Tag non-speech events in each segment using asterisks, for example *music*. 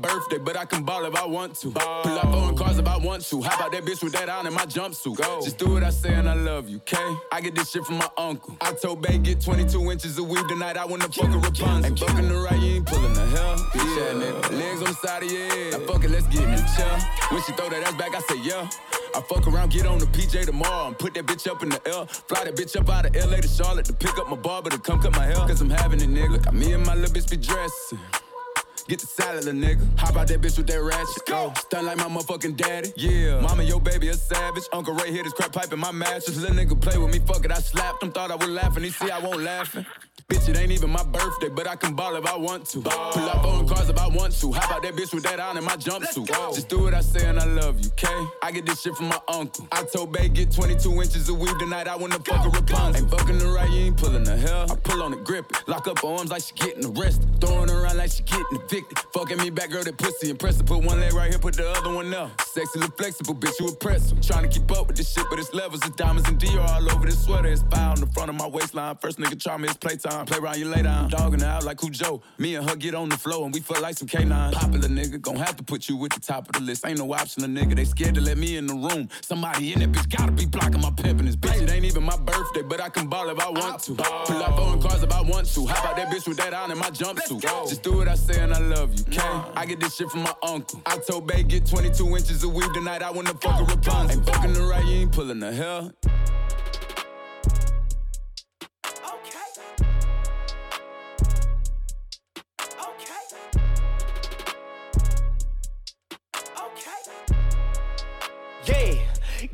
birthday, but I can ball if I want to. Ball. Pull up on cars if I want to. How about that bitch with that on in my jumpsuit? Go. Just do what I say and I love you, okay? I get this shit from my uncle. I told Bay get 22 inches of weed tonight. I wanna fuck a Rapunzel. Ain't fucking the right, you ain't pulling the hell. Yeah, nigga. Legs on the side of your head. Now fuck it, let's get in the chair. When she throw that ass back, I say yeah. I fuck around, get on the PJ tomorrow and put that bitch up in the L. Fly that bitch up out of LA to Charlotte to pick up my barber to come cut my hair. Cause I'm having it, nigga. Got me and my little bitch be dressing. Get the salad, little nigga. Hop out that bitch with that ratchet. Go. Stun like my motherfucking daddy. Yeah. Mama, your baby a savage. Uncle Ray hit his crap pipe in my mattress. Little nigga play with me, fuck it. I slapped him, thought I was laughing. He see I won't laughing. Bitch, it ain't even my birthday, but I can ball if I want to. Ball. Pull up on cars if I want to. How about that bitch with that on in my jumpsuit? Just do what I say and I love you, okay? I get this shit from my uncle. I told Bay get 22 inches of weed tonight. I wanna fuck a Rapunzel. Ain't fucking the right, you ain't pulling the hell. I pull on the grip it. Lock up her arms like she getting arrested. Throwing around like she getting evicted. Fucking me back, girl, that pussy impressive. Put one leg right here, put the other one up. Sexy, look flexible, bitch, you impressive. Trying to keep up with this shit, but it's levels. It's diamonds and Dior all over this sweater. It's fire on the front of my waistline. First nigga try me, it's playtime. Play around, you lay down. Dogging out like Cujo. Me and her get on the floor and we feel like some K9. Popular nigga, gon' have to put you at the top of the list. Ain't no option, a nigga. They scared to let me in the room. Somebody in that bitch gotta be blocking my pimpin' this bitch. It ain't even my birthday, but I can ball if I want to. Pull up on cars if I want to. How about that bitch with that on in my jumpsuit? Just do what I say and I love you, okay? I get this shit from my uncle. I told Bay get 22 inches of weed tonight. I wanna fuck a Rapunzel. Ain't fucking the right, you ain't pulling the hell.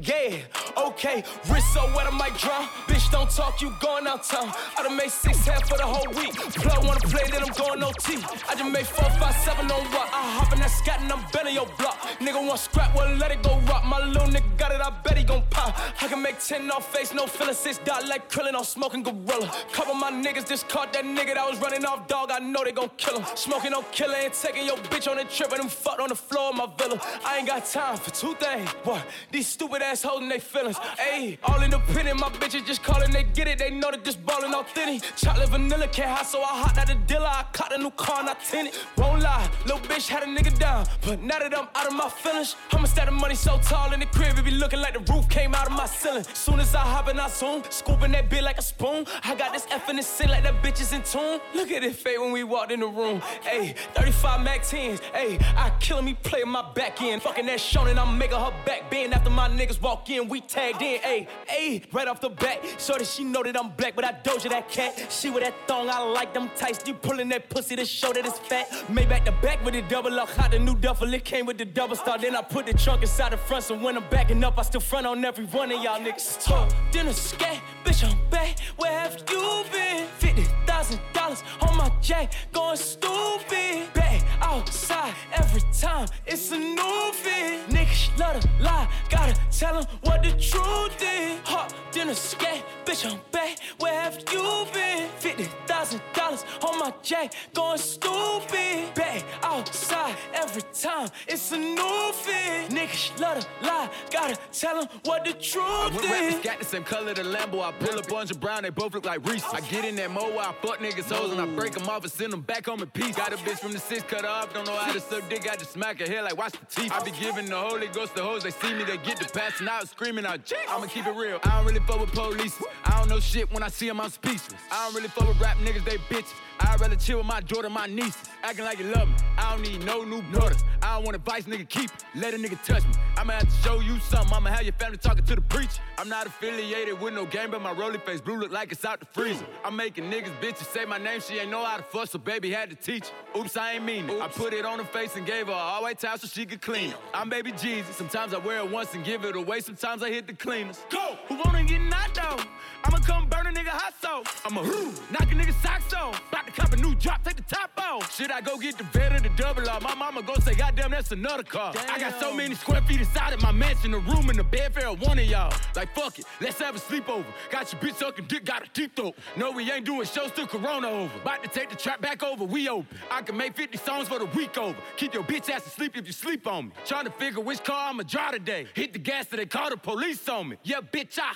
Yeah, okay. Wrist so wet I might drown. Bitch, don't talk, you going out town. I done made six half for the whole week. Plug wanna play, then I'm going OT. I just made four, five, seven on what? I hop in that scat and I'm bending your block. Nigga want scrap, well let it go rock. My little nigga got it, I bet he gon' pop. I can make ten off face, no feeling six dot like krillin' on smoking gorilla. Couple my niggas just caught that nigga that was running off dog. I know they gon' kill him. Smoking no killer and taking your bitch on a trip and them fucked on the floor of my villa. I ain't got time for two things. What? These stupid ass holding they feelings. Ayy, all independent, my bitches just calling, they get it. They know that this ballin' authentic. Chocolate vanilla can't hide, so I hot out the dealer. I caught a new car, not tinted. Won't lie, little bitch had a nigga down. But now that I'm out of my feelings, I'ma stack the money so tall in the crib, it be looking like the roof came out of my ceiling. Soon as I hop in, I zoom, scooping that bit like a spoon. I got this F in the sin like that bitch is in tune. Look at it fade when we walked in the room. Ayy, 35 Mac 10s. Ayy, I killing me playing my back end. Fucking that Shonen, I'm making her back bend. After my niggas walk in, we tagged in. Ayy, ayy, right off the bat. So that she know that I'm black, but I doja that cat. She with that thong, I like them tights. You pulling that pussy to show that it's fat. Made back the back with the double up. Hot the new duffel, it came with the double star. Then I put the trunk inside the front, so when I'm backing up, I still front on every one of y'all niggas. Talk, dinner scat, bitch, I'm back. Where have you been? Fifty thousand dollars on my jack, going stupid. Back outside every time, it's a new fit. Niggas love to lie, gotta tell 'em what the truth is. Hot dinner scat, bitch, I'm back. Where have you been? Fifty thousand dollars on my jack, going stupid. Back outside every time, it's a new fit. Niggas love to lie, gotta tell 'em what the truth rappers is. got the same color, the Lambo, I pull up bunch of brown, they both look like Reese. I get in that mo, I fuck niggas hoes, and I break them off and send them back home in peace. Got a bitch from the six cut off, don't know how to suck dick, I just smack her hair like watch the teeth. I be giving the Holy Ghost to hoes, they see me, they get the out, screaming out. I'ma keep it real, I don't really fuck with police. I don't know shit when I see them, I'm speechless. I don't really fuck with rap niggas, they bitches. I'd rather chill with my daughter, my nieces. Acting like you love me. I don't need no new brother. I don't want advice, nigga, keep it. Let a nigga touch me. I'ma have to show you something. I'ma have your family talking to the preacher. I'm not affiliated with no game, but my rolly face blue look like it's out the freezer. I'm making niggas bitches say my name. She ain't know how to fuss, so baby had to teach. Oops, I ain't mean it. I put it on her face and gave her a all white towel so she could clean it. I'm baby Jesus. Sometimes I wear it once and give it away. Sometimes I hit the cleaners. Go! Who wanna get knocked out? I'ma come burn a nigga hot sauce. I'ma knock a nigga socks off. About to cop a new drop, take the top off. Should I go get the vet or the double R. My mama go say, goddamn, that's another car. Damn. I got so many square feet inside of my mansion, a room and the bed for one of y'all. Like, fuck it, let's have a sleepover. Got your bitch sucking dick, got a deep throat. No, we ain't doing shows till Corona over. About to take the trap back over, we open. I can make 50 songs for the week over. Keep your bitch ass asleep if you sleep on me. Trying to figure which car I'ma drive today. Hit the gas so they call the police on me. Yeah, bitch, I.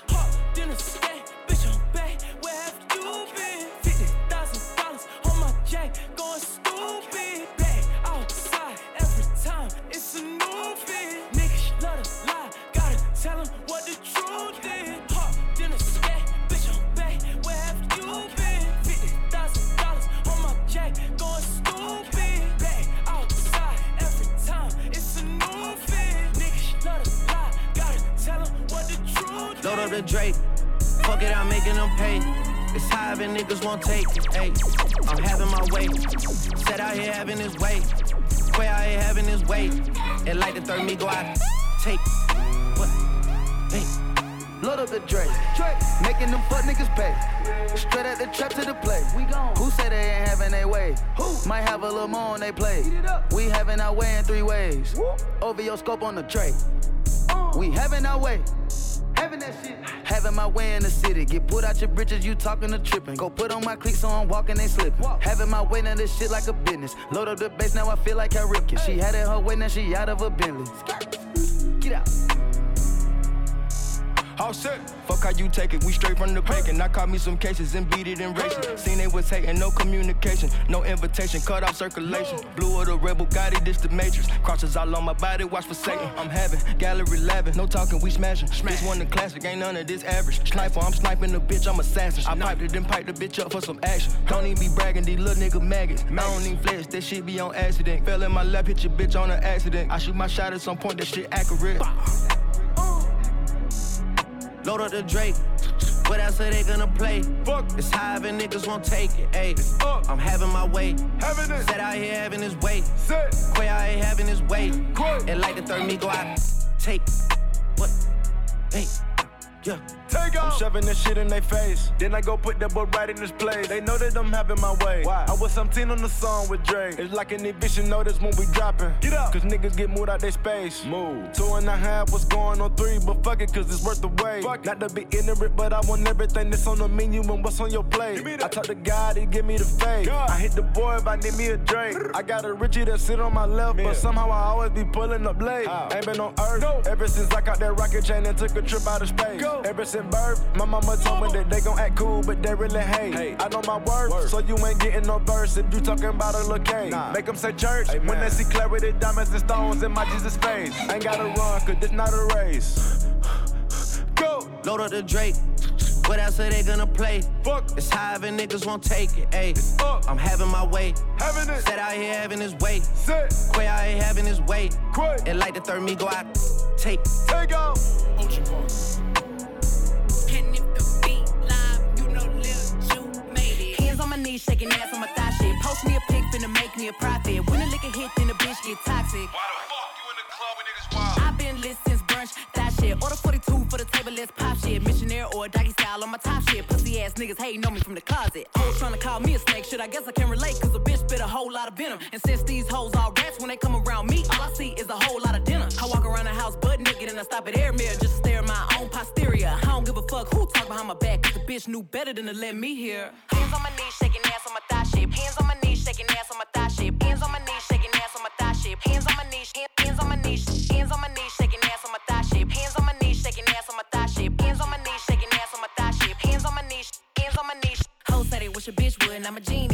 Stay, bitch, I'm back. Where have Drake. Fuck it, I'm making them pay. It's high and niggas won't take it. Hey, I'm having my way. Set out here having his way. Quay out here having his way. And like the third me go out. Take what? Hey. Load up the Drake. Making them fuck niggas pay. Straight at the trap to the play. We gone. Who say they ain't having their way? Who? Might have a little more on they play. We having our way in three ways. Over your scope on the tray. Uh. We having our way. Having that shit. Having my way in the city. Get put out your britches, you talking to tripping. Go put on my cleats so I'm walking, they slipping. Having my way in this shit like a business. Load up the bass, now I feel like Cal Ripken. She had it her way, now she out of a Bentley. Get out. All set. Fuck how you take it, we straight from the bacon. I caught me some cases and beat it in racing. Seen they was hating, no communication, no invitation, cut off circulation. Blue of the rebel, got it, this the matrix. Crosses all on my body, watch for Satan. Uh. I'm having gallery 11, no talking, we smashing. This one the classic, ain't none of this average. Sniper, I'm sniping the bitch, I'm assassin. I piped it, then piped the bitch up for some action. Don't even be bragging, these little nigga maggots. I don't even flex, that shit be on accident. Fell in my lap, hit your bitch on an accident. I shoot my shot at some point, that shit accurate. Load up the Drake. What else are they gonna play? Fuck. It's high and niggas won't take it. Ayy, up. I'm having my way. Having it. Set out here having his way. Set. Quay out here having his way. Quay. And like the third me go out. Take what? Hey, yeah. Take I'm off. shoving this shit in their face. Then I go put that boy right in this place. They know that I'm having my way. Why? I was 17 on the song with Drake. It's like an eviction notice when we dropping. Get up. Cause niggas get moved out their space. Move. Two and a half was going on three, but fuck it, cause it's worth the wait. Fuck. Not to be ignorant, but I want everything that's on the menu and what's on your plate. Give me that. I talk to God, he give me the faith. God. I hit the boy if I need me a drink. I got a Richie that sit on my left, Man. but somehow I always be pulling up late. How? Ain't been on earth No. ever since I got that rocket chain and took a trip out of space. Go. Ever since birth, my mama told me that they gon' act cool, but they really hate. Hey. I know my worth, Word. so you ain't getting no verse if you talking about a little cake. Nah. Make them say church Amen. when they see clarity, diamonds and stones in my Jesus face. Ain't gotta run, cause this not a race. Go! Load up the Drake. What else are they gonna play? Fuck. It's high and niggas won't take it. Ayy, up. I'm having my way. Having it. Set out here having his way. Set. Quay out here having his way. Quay. And like the third me go out. Take Take off. My knees, shaking ass on my thigh shit. Post me a pic, finna make me a profit. When a liquor hit, then the bitch get toxic. Why the fuck you in the club when niggas wild? I've been lit since brunch, that shit. Order 42 for the table, let's pop shit. Missionary or doggy style on my top shit. Pussy ass niggas hating on me from the closet. Hoes trying to call me a snake, shit. I guess I can relate, cause a bitch spit a whole lot of venom. And since these hoes all rats, when they come around me, all I see is a whole lot of dinner. I walk around the house butt naked and I stop at air mirror just to stare at my own posterior. I don't give a fuck who talk behind my back, bitch knew better than to let me hear. Hands on my knees, shaking ass on my thigh shape. Hands on my knees, shaking ass on my thigh shape. Hands on my knees, shaking ass on my thigh shape. Hands on my knees, hand- hands on my knees, hands on my knees, shaking ass on my thigh shape. Hands on my knees, shaking ass on my thigh shape. Hands on my knees, shaking ass on my thigh shape. Hands on my knees, hands on my knees. Hoes said they wish a bitch would, and I'm a genie.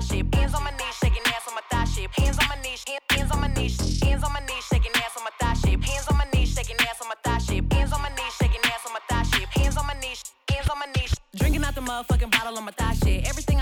thigh shape. Hands on my knees, shaking ass on my thigh shape. Hands on my knees, hands on my knees, hands on my knees, shaking ass on my thigh shape. Hands on my knees, shaking ass on my thigh shape. Hands on my knees, shaking ass on my thigh shape. Hands on my knees, hands on my knees. Drinking out the motherfucking bottle on my thigh shit. Everything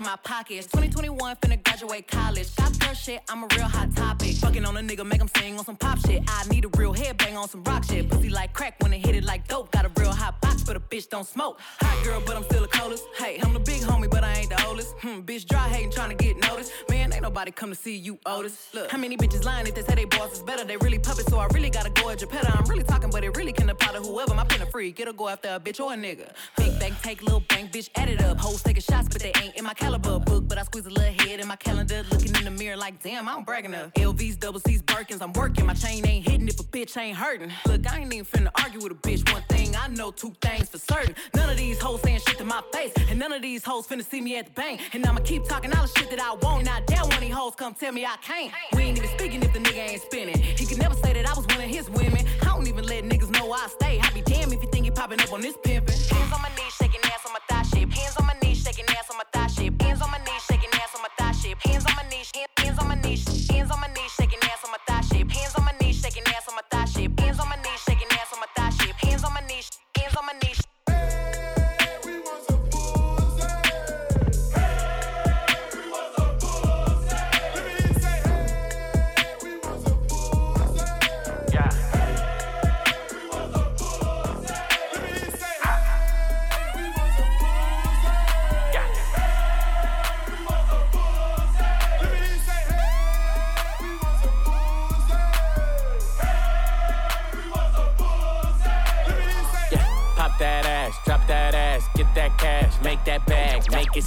I eat goes straight to my pockets. 2021, finna graduate college. Shop girl shit, I'm a real hot topic. Fucking on a nigga, make him sing on some pop shit. I need a real headbang on some rock shit. Pussy like crack when it hit it like dope. Got a real hot box, but a bitch don't smoke. Hot girl, but I'm still the coldest. Hey, I'm the big homie, but I ain't the oldest. Hmm, bitch dry hating, trying to get noticed. Man, ain't nobody come to see you, Otis. Look, how many bitches lying if they say they boss is better? They really puppets, so I really gotta go at Geppetto. I'm really talking, but it really can apply to whoever. My pen a freak, it'll go after a bitch or a nigga. Big bank, take little bank, bitch, add it up. Hoes taking shots, but they ain't in my caliber book. But I squeeze a little head in my calendar, looking in the mirror like, damn, I'm bragging up. LVs, double C's, Birkins, I'm working. My chain ain't hitting if a bitch ain't hurting. Look, I ain't even finna argue with a bitch. One thing I know, two things for certain. None of these hoes saying shit to my face, and none of these hoes finna see me at the bank. And I'ma keep talking all the shit that I want. Not dare one of these hoes come tell me I can't. We ain't even speaking if the nigga ain't spinning. He could never say that I was one of his women. I don't even let niggas know I stay. I be damn if you think you popping up on this pimpin'. Hands on my knees, shaking ass on my thigh shape. Hands on my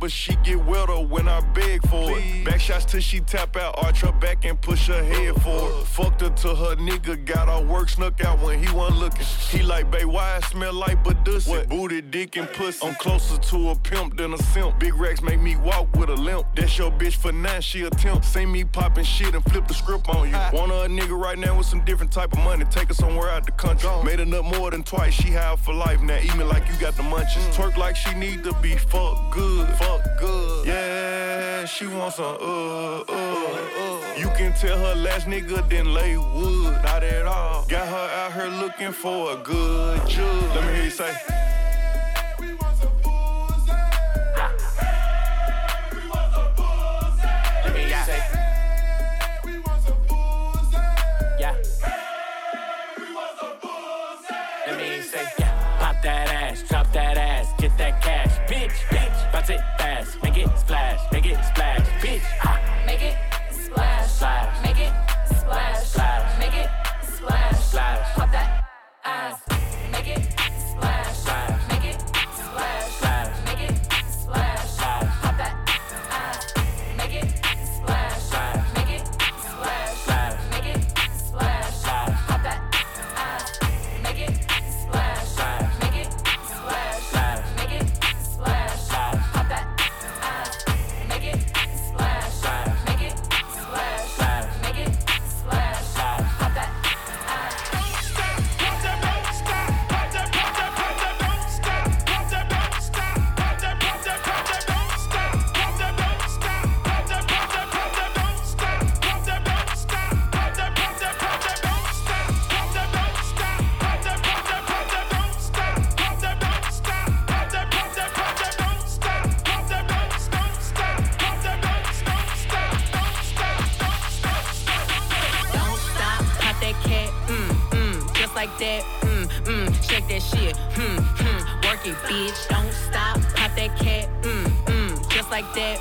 But she get wetter when I beg shots till she tap out, arch her back and push her head forward. Fucked her till her nigga got her work snuck out when he wasn't looking. He like, babe, why I smell like Badussy? What? Booty, dick, and pussy. I'm closer to a pimp than a simp. Big racks make me walk with a limp. That's your bitch for now, she a temp. See me popping shit and flip the script on you. Want her a nigga right now with some different type of money. Take her somewhere out the country. Made enough more than twice. She high for life now. Eat me like you got the munchies. Twerk like she need to be fuck good. Fuck good. Yeah, she wants some uh. You can tell her last nigga didn't lay wood. Not at all. Got her out here looking for a good judge. Let me hear you say. Let me say, yeah. Let me say, yeah. Pop that ass, drop that ass, get that cash, bitch, bitch. Bounce it fast, make it splash, make it splash, like that,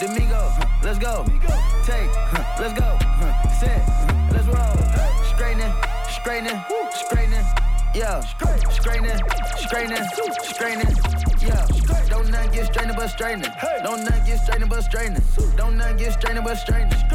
Domingo. Let's go. Take. Let's go. Huh. Let's roll. Straightening. Straightening. Straightening. Yeah. Straightening. Straightening. Straightening. Yeah. Don't nothing get straightening but straightening. Don't nothing get straightening but straightening. Don't nothing get straightening but straightening.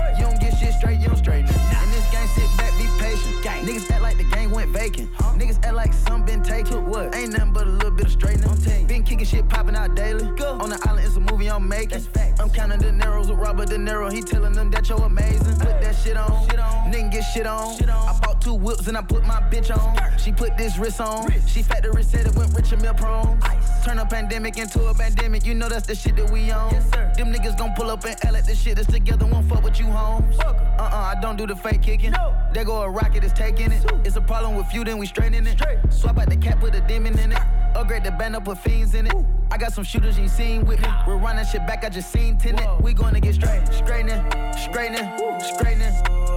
Robert De Niro. He telling them that you're amazing. Put that shit on. Nigga get shit on. I bought two whips and I put my bitch on. She put this wrist on. She factory said it went rich and meal prone. Turn a pandemic into a pandemic. You know that's the shit that we on. Them niggas gon' pull up and L at the shit that's together. Won't fuck with you, homes. Uh uh, I don't do the fake kicking. There go a rocket, is taking it. It's a problem with you, then we straightening it. Straight. Swap out the cap, put a demon in it. Upgrade the band up, put fiends in it. I got some shooters you ain't seen with me. We're running shit back, I just seen tenant. We gonna get straight. Straightening, straightening, straightening.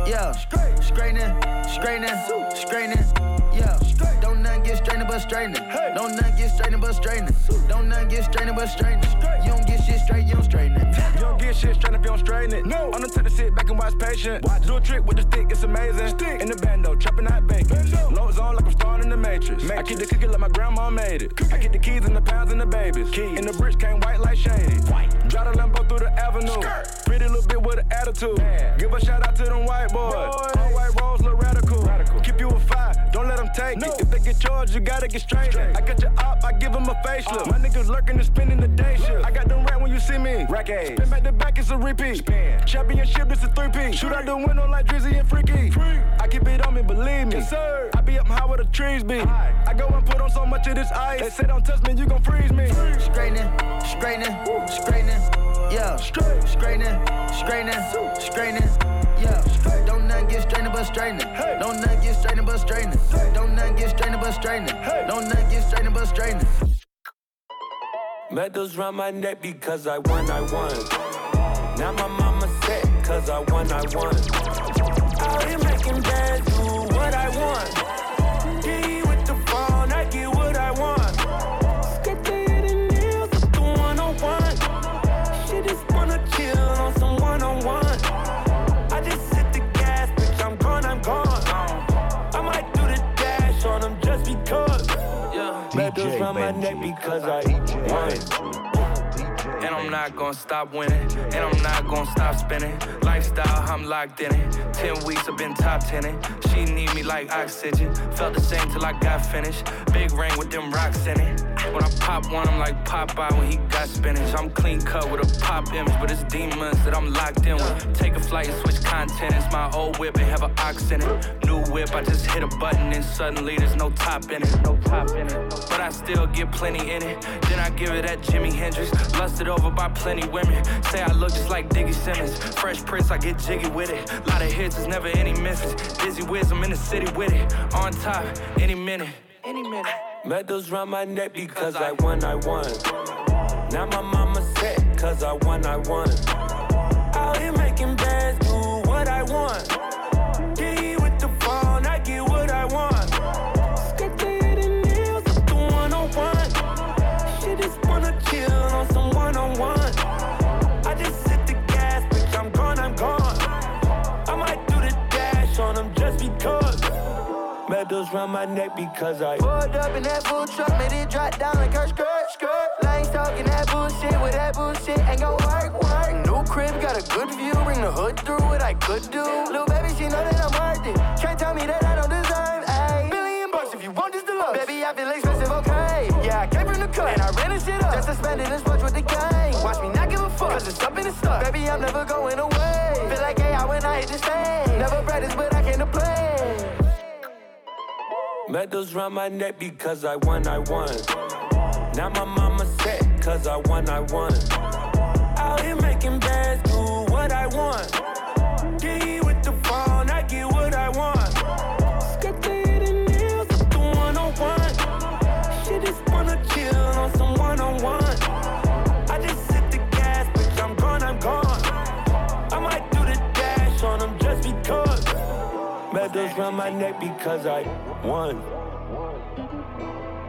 Yeah. Straightening, straightening, straightening. Yeah. Get straightening but straightening. Don't nothing get straightening but straightening. Don't nothing get straightening but straightening. You don't get shit straight, you don't straighten it. You don't get shit straight if you don't straighten it. No. I'm the type to sit back and watch patient. Watch. Do a trick with the stick, it's amazing. Stick. In the bando, chopping out bacon. Loads on like I'm starring in the Matrix. I keep the cookie like my grandma made it. I get the keys and the pounds and the babies. Keys. And the bricks came white like shady. White. Drive the Lambo through the avenue. Skirt. Pretty little bit with an attitude. Give a shout out to them white boys. All white rolls look radical. Don't let them take it. If they get charged, you gotta get straight. I got your op, I give them a facelift. My niggas lurking and spending the day shift. I got them rat when you see me. Rack Spin back to back, it's a repeat. Spin. Championship, it's a three-piece. Shoot out the window like Drizzy and Freaky. Free. I keep it on me, believe me. Yes, sir. I be up high where the trees be. I go and put on so much of this ice. They say don't touch me, you gon' freeze me. Straightening, straightening, straightening. Yeah. Straightening, straightening, straightening. Yeah. Don't nothing get straightening but straightening. Don't nothing get straightening but straightening. Don't nothing get straightening but straightening. Don't nothing get straightening but straightening. Medals round my neck because I won, I won. Now my mama set cause I won, I won. Out here making bands, do what I want. Neck because I. And I'm not gonna stop winning. And I'm not gonna stop spinning. Lifestyle, I'm locked in it. Ten weeks, I've been top tenning. She need me like oxygen. Felt the same till I got finished. Big ring with them rocks in it. When I pop one, I'm like Popeye when he got spinach. I'm clean cut with a pop image, but it's demons that I'm locked in with. Take a flight and switch content. It's my old whip and have an ox in it. New whip, I just hit a button and suddenly there's no top in it. No top in it. But I still get plenty in it. Then I give it at Jimi Hendrix. Lusted over by plenty women. Say I look just like Diggy Simmons. Fresh Prince, I get jiggy with it. Lot of hits, there's never any misses. Dizzy Wiz, I'm in the city with it. On top, any minute. Any minute. Medals round my neck because I won, I won. Now my mama set, cause I won, I won. Out here making bands, do what I want. Medals round my neck because I Pulled up in that full truck, made it drop down like her skirt, skirt. Lanes talking that bullshit with that bullshit ain't gon' work, work. New crib, got a good view, bring the hood through what I could do. Little baby, she know that I'm worth it. Can't tell me that I don't deserve, ayy. Billion bucks if you want this deluxe. Baby, I feel expensive, okay. Yeah, I came from the cut, and I ran this shit up. Just to spend it as much with the gang. Watch me not give a fuck, cause it's up in the stuff. Baby, I'm never going away. Feel like AI when I hit the stage. Never practice, but I came to play. Medals round my neck because I won, I won. Now my mama set, cause I won, I won. Out here making bands, do what I want. Medals round my neck because I won.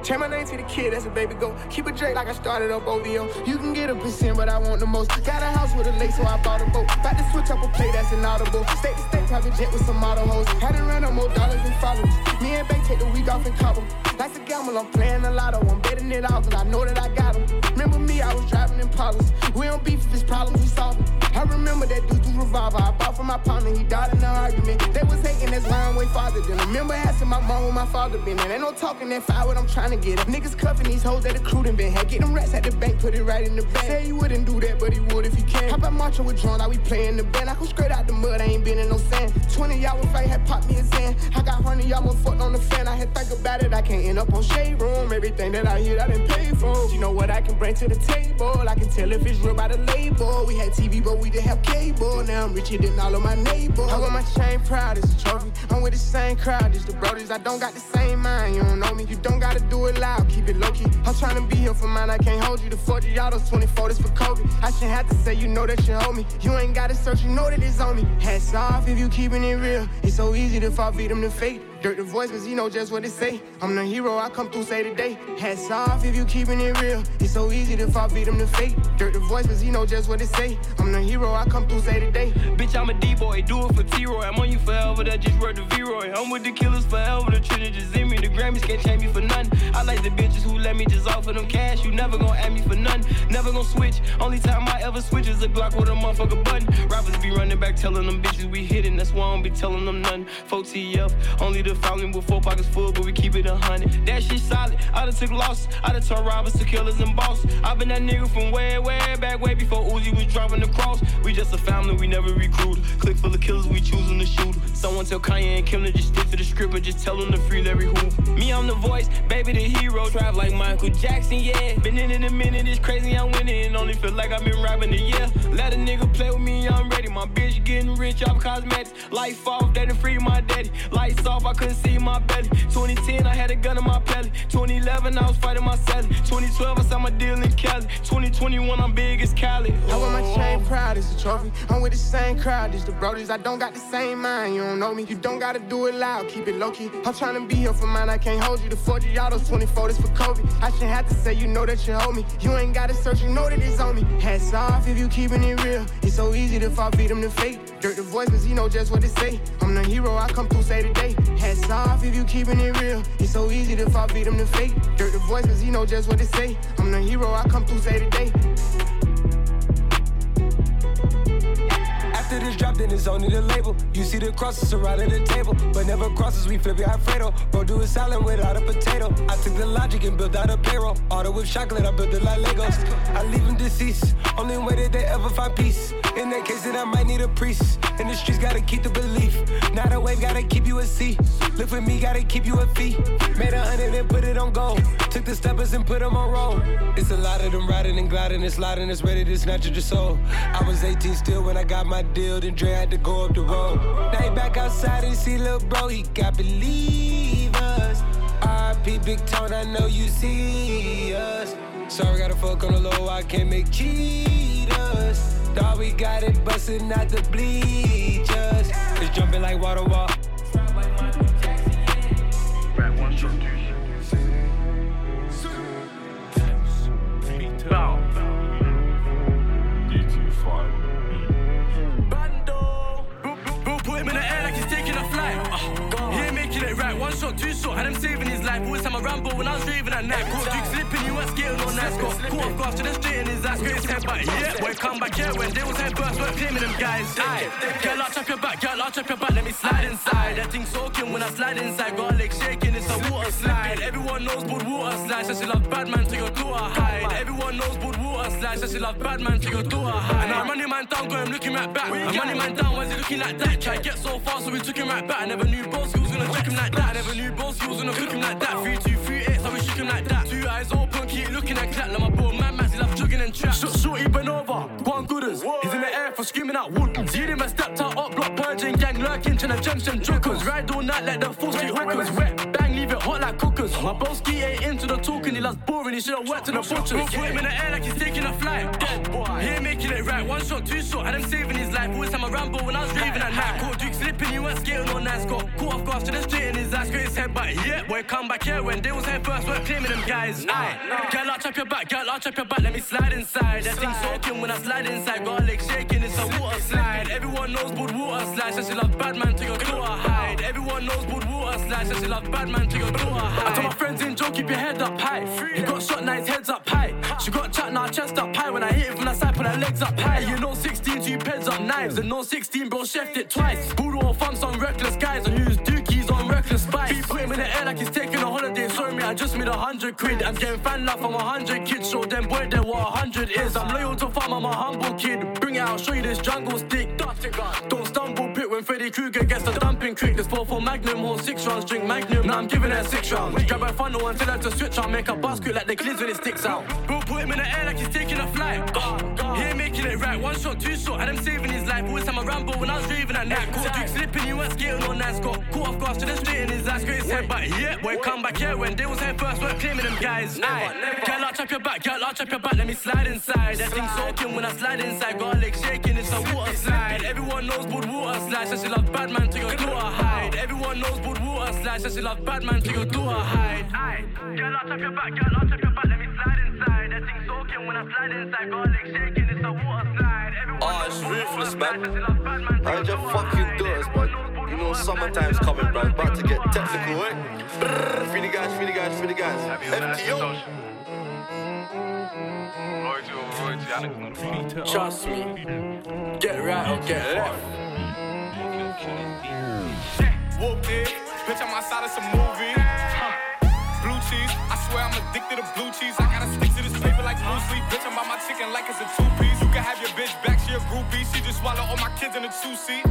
Change my name to the kid, that's a baby go. Keep it Drake like I started up OVO. You can get a percent, but I want the most. Got a house with a lake, so I bought a boat. About to switch up a play that's inaudible. State to state, private jet with some model hoes. Had to run up more dollars than followers. Me and Bay take the week off in Cabo. Like a gamble, I'm playing a lotto. I'm betting it all, cause I know that I got them. Remember me, I was driving in Impalas. We don't beef if it's problems, we solve them. I remember that dude through revolver. I bought from my partner, he died in an argument. They was hating, that's why I'm way farther than. Remember asking my mom where my father been. And ain't no talking that fire what I'm trying get. Up. Niggas cuffing these hoes that the crew done been had. Get them rats at the bank, put it right in the bank. Say he wouldn't do that, but he would if he can. How about marching with drone, like we playing the band. I come straight out the mud, I ain't been in no sand. 20 y'all fight, had popped me a Zan. I got honey, y'all more fucked on the fan. I had think about it, I can't end up on shade room. Everything that I hear, I done paid for. You know what I can bring to the table. I can tell if it's real by the label. We had TV, but we didn't have cable. Now I'm richer than all of my neighbors. I wear my chain proud as a trophy. I'm with the same crowd as the brothers. I don't got the same mind, you don't know me. You don't gotta do it loud, keep it low key. I'm trying to be here for mine, I can't hold you. The 40 y'all, those 24, this for Kobe. I shouldn't have to say, you know that you hold me. You ain't gotta search, you know that it's on me. Hats off if you keeping it real. It's so easy to fall victim to fate. Dirt the voice, cause you know just what it say. I'm the hero, I come through, say today. Hats off if you keeping it real. It's so easy to fall victim to fate. Dirt the voice, cause you know just what it say. I'm the hero, I come through, say today. Bitch, I'm a D-boy, do it for T-Roy. I'm on you forever, that just word the V-Roy. I'm with the killers forever, the Trinity just in me. The Grammys can't change me for nothing. I like the bitches who let me just offer them cash. You never gon' ask me for nothing, never gon' switch. Only time I ever switch is a Glock with a motherfucker button. Rappers be running back telling them bitches we hitting, that's why I don't be telling them nothing. 4TF, only the following with four pockets full, but we keep it a hundred. That shit solid, I done took losses, I done turned robbers to killers and bosses. I been that nigga from way, way back, way before Uzi was driving the cross. We just a family, we never recruited. Click full of killers, we choosing to shoot. Someone tell Kanye and Kim to just stick to the script and just tell them to free Larry Hoover. Me, I'm the voice, baby, the hero. Drive like Michael Jackson, yeah. Been in it a minute, it's crazy, I'm winning. Only feel like I've been rapping a year. Let a nigga play with me, I'm ready. My bitch getting rich off cosmetics. Life off, done free my daddy. Lights off, I couldn't see my belly. 2010, I had a gun in my belly. 2011, I was fighting my celly. 2012, I signed my deal in Cali. 2021, I'm big as Cali. I wear my chain proud as a trophy. I'm with the same crowd as the brothers. I don't got the same mind, you don't know me. You don't gotta do it loud, keep it low key. I'm trying to be here for mine, I can't hold you. The 40 y'all, those 24, this for Kobe. I shouldn't have to say, you know that you hold me. You ain't gotta search, you know that it's on me. Hats off if you keeping it real. It's so easy to fall victim to fate. Dirt the voice, cause you know just what it say. I'm the hero, I come through, say today. Hats off if you keeping it real. It's so easy to fall victim to fate. Dirt the voice, cause you know just what it say. I'm the hero, I come through, say today. After this drop, then it's only the label. You see the crosses surrounding the table, but never crosses, we flip it Alfredo. Bro, do a salad without a potato. I took the logic and built out a payroll. Auto with chocolate, I built it like Legos. I leave them deceased, only way that they ever find peace. In that case, that I might need a priest. In the streets, gotta keep the belief. Not a wave, gotta keep you a C. Look for me, gotta keep you a fee. Made a hundred and put it on gold. Took the steppers and put them on roll. It's a lot of them riding and gliding and sliding. It's ready to snatch at your soul. I was 18 still when I got my deal, and Dre had to go up the road. Now he back outside and see little bro, he got believe us. RP Big Tone, I know you see us. Sorry, gotta fuck on the low, I can't make cheaters. Thought we got it busting out the bleachers. It's jumping like water walk. Bow. DT5. Right. One shot, two shot, had him saving his life. Always had my Rambo when I was raving at night. Caught Duke slipping, you weren't skating on that. Got caught off guard the straight in his ass, his head back. Yeah, boy, come back here when they was head burst, weren't claiming them guys. Aye, girl, I'll chop your back, girl, I'll chop your back, let me slide inside. That thing soaking when I slide inside, got a leg shaking, it's a water slide. Everyone knows Bud water slide, so she love bad man to your daughter hide. Everyone knows Bud water slide, so she love bad man to your daughter hide. And I'm running man down, got him looking right back. I'm running man down, why's he looking like that? Try get so far, so we took him right back. I never knew Boski was gonna trick him like that. I never knew Boski was gonna cook him like that. Three, two, three, eight, so we shook him like that. Two eyes open, keep looking at clap like my boy, Man, man, he love jogging and trap. Short, shorty been over, one gooders. He's in the air for screaming out wood. See him a stepped out, up block, purging, gang lurking, trying to jump some jokers. Ride all night like the full street hookers. Wet, bang, leave it hot like cookers. My broski ain't into the talking, he loves boring, he should've worked in the butchers. Put him in the air like he's taking a flight. Dead. He ain't making it right, one shot, two shot, had him saving his life. Always had my Rambo when I was raving at night. Caught Duke slipping, he weren't skating on nice. Got caught off guard, to the straight in his ass, got his head back. Yeah, boy, come back here when they was head first, weren't claiming them guys. Aye, girl, I'll chop your back, girl, I'll chop your back, let me slide inside. That thing soaking when I slide inside, leg shaking, it's a water slide. Everyone knows Bud water slide, so she love bad man to your daughter hide. Everyone knows Bud water slide, so she love bad man to your daughter hide. My friends in Joe, keep your head up high. He got shot, now his head's up high. She got chat, now chest up high. When I hit it from the side, put her legs up high. You know 16, two peds up knives. And no 16, bro, chefed it twice. Budo or thumbs some reckless guys, and use on spice. Feet put him in the air like he's taking a holiday. Sorry, me, I just made a hundred quid. I'm getting fan love from a hundred kids. Show them boy there what a hundred is. I'm loyal to farm, I'm a humble kid. Bring it out, show you this jungle stick. Don't stumble pit when Freddy Krueger gets the dumping quick. This 4 for Magnum or 6 rounds, drink Magnum. Now I'm giving her 6 rounds. Grab her funnel and tell her to switch on. Make a basket like the clips when it sticks out. Bro, put him in the air like he's taking a flight. He ain't making it right. One shot, two shot, had him saving his life. Always had my Rambo when I was raving at night. Caught Duke slipping, he weren't skating on nice. Got caught off guard, to the straight in his ass, got his head back. Yeah, boy, come back here when they was head first, weren't claiming them guys. Aye, girl, I'll chop your back, girl, I'll chop your back, let me slide inside. That thing soaking when I slide inside, got a leg shaking, it's a water slide. Everyone knows Bud water slide, so she love bad man to your daughter hide. Everyone knows Bud water slide, so she love bad man to your daughter hide. Aye, girl, I'll chop your back, girl, I'll chop your back, let me slide inside. That thing soaking when I slide inside, got a leg shaking, it's a water slide. Everyone Oh, it's ruthless, man. I just fucking do it, but you know summertime's coming, bro. It's about to get technical, eh? Free the guys, free the guys, free the guys. FTO. Trust me, get right or get left. Whooped it, bitch, I'm outside of some movie. Blue cheese, I swear I'm addicted to blue cheese. I gotta stick to this paper like blue sleep. Bitch, I'm by my chicken like it's a two piece. You can have your bitch back, she a groupie. She just swallow all my kids in a two seat.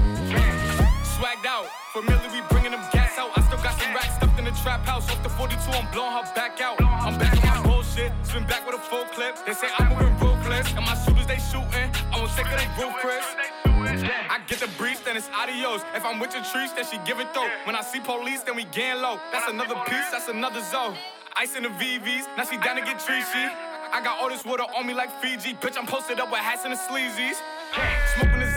Out, familiar, we bringing them gas out. I still got some racks stuffed in the trap house. Off the 42, I'm blowing her back out. I'm back on my bullshit, spin back with a full clip. They say I'm moving ruthless, and my shooters they shooting. I won't take it, they roof, Chris. I get the breeze, then it's adios. If I'm with your trees, then she give it though. When I see police, then we gang low. That's another piece, that's another zone. Ice in the VVs, now she down to get treachy. I got all this water on me like Fiji. Bitch, I'm posted up with hats and the sleazies. The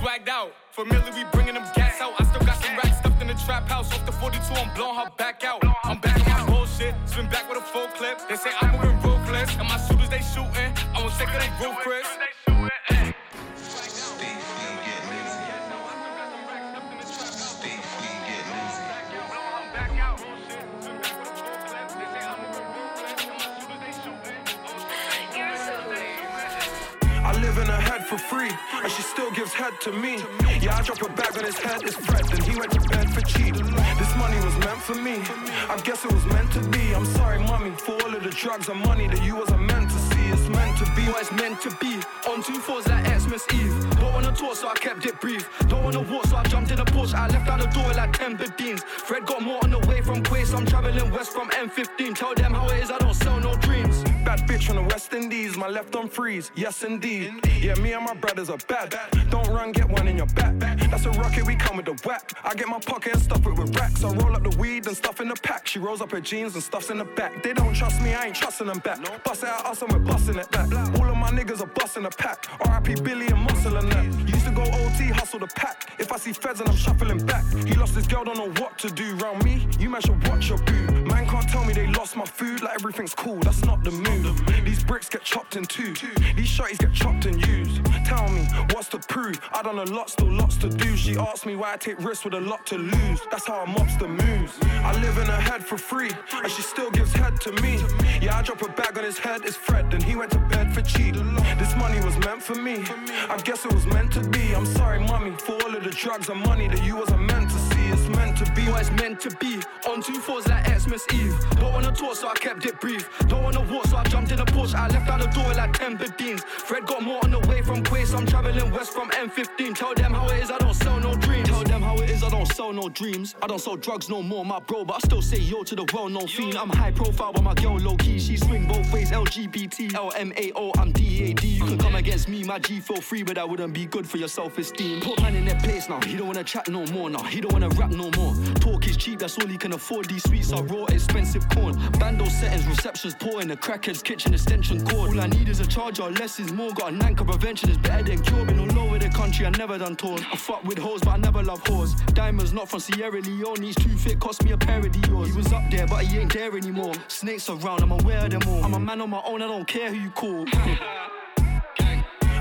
Swagged out, familiar, we bringing them gas out. I still got some racks stuffed in the trap house. Off the 42, I'm blowing her back out. I'm back on my bullshit, spin back with a full clip. They say I'm moving ruthless, and my shooter shooters they shooting. I won't take it, they roof, Chris. I live in her head for free, and she still gives head to me. Yeah, I drop a bag on his head, it's Fred, then he went to bed for cheap. This money was meant for me, I guess it was meant to be. I'm sorry, mommy, for all of the drugs and money that you wasn't meant to see. It's meant to be what it's meant to be. On two fours like Xmas Eve. Don't wanna talk, so I kept it brief. Don't wanna walk, so I jumped in the Porsche. I left out the door like 10 15s. Fred got more on the way from Quay, so I'm traveling west from M15. Tell them how it is, I don't sell no dreams. Bad bitch from the West Indies, my left on freeze, yes indeed. Yeah, me and my brothers are bad. Don't run, get one in your back. That's a rocket, we come with the whack. I get my pocket and stuff it with racks. I roll up the weed and stuff in the pack. She rolls up her jeans and stuffs in the back. They don't trust me, I ain't trusting them back. Bust out us and we're busting it back. All of my niggas are busting a pack. RIP Billy and Muscle and that. Used to go OT, hustle the pack. If I see feds and I'm shuffling back. He lost his girl, don't know what to do. Round me, you man should watch your boo. Man can't tell me they lost my food, like everything's cool. That's not the move. These bricks get chopped in two. These shotties get chopped and used. Tell me, what's to prove? I done a lot, still lots to do. She asked me why I take risks with a lot to lose. That's how a mobster moves. I live in her head for free, and she still gives head to me. Yeah, I drop a bag on his head, it's Fred, and he went to bed for cheap. This money was meant for me. I guess it was meant to be. I'm sorry, mommy, for all of the drugs and money that you wasn't meant to see. It's meant to be what it's meant to be. On two fours like Xmas Eve. Don't wanna talk, so I kept it brief. Don't wanna walk, so I jumped in the Porsche. I left out the door like 10 15s. Fred got more on the way from Quay, I'm traveling west from M15. Tell them how it is, I don't sell no dreams. Tell them how it is, I don't sell no dreams. I don't sell drugs no more, my bro, but I still say yo to the well known fiend. I'm high profile, but my girl low key. She swing both ways, LGBT, LMAO, I'm DAD. You can come against me, my G feel free, but that wouldn't be good for your self esteem. Put man in their place now, he don't wanna chat no more now. He don't wanna rap no more. Talk is cheap, that's all he can afford. These sweets are raw, expensive corn. Bando settings, receptions poor in the crackhead's kitchen extension cord. All I need is a charger, less is more. Got a nanker prevention is better than cure. Been all over the country, I never done tours. I fuck with hoes, but I never love whores. Diamonds not from Sierra Leone, these too fit, cost me a pair of Dior's. He was up there, but he ain't there anymore. Snakes around, I'm aware of them all. I'm a man on my own, I don't care who you call. *laughs*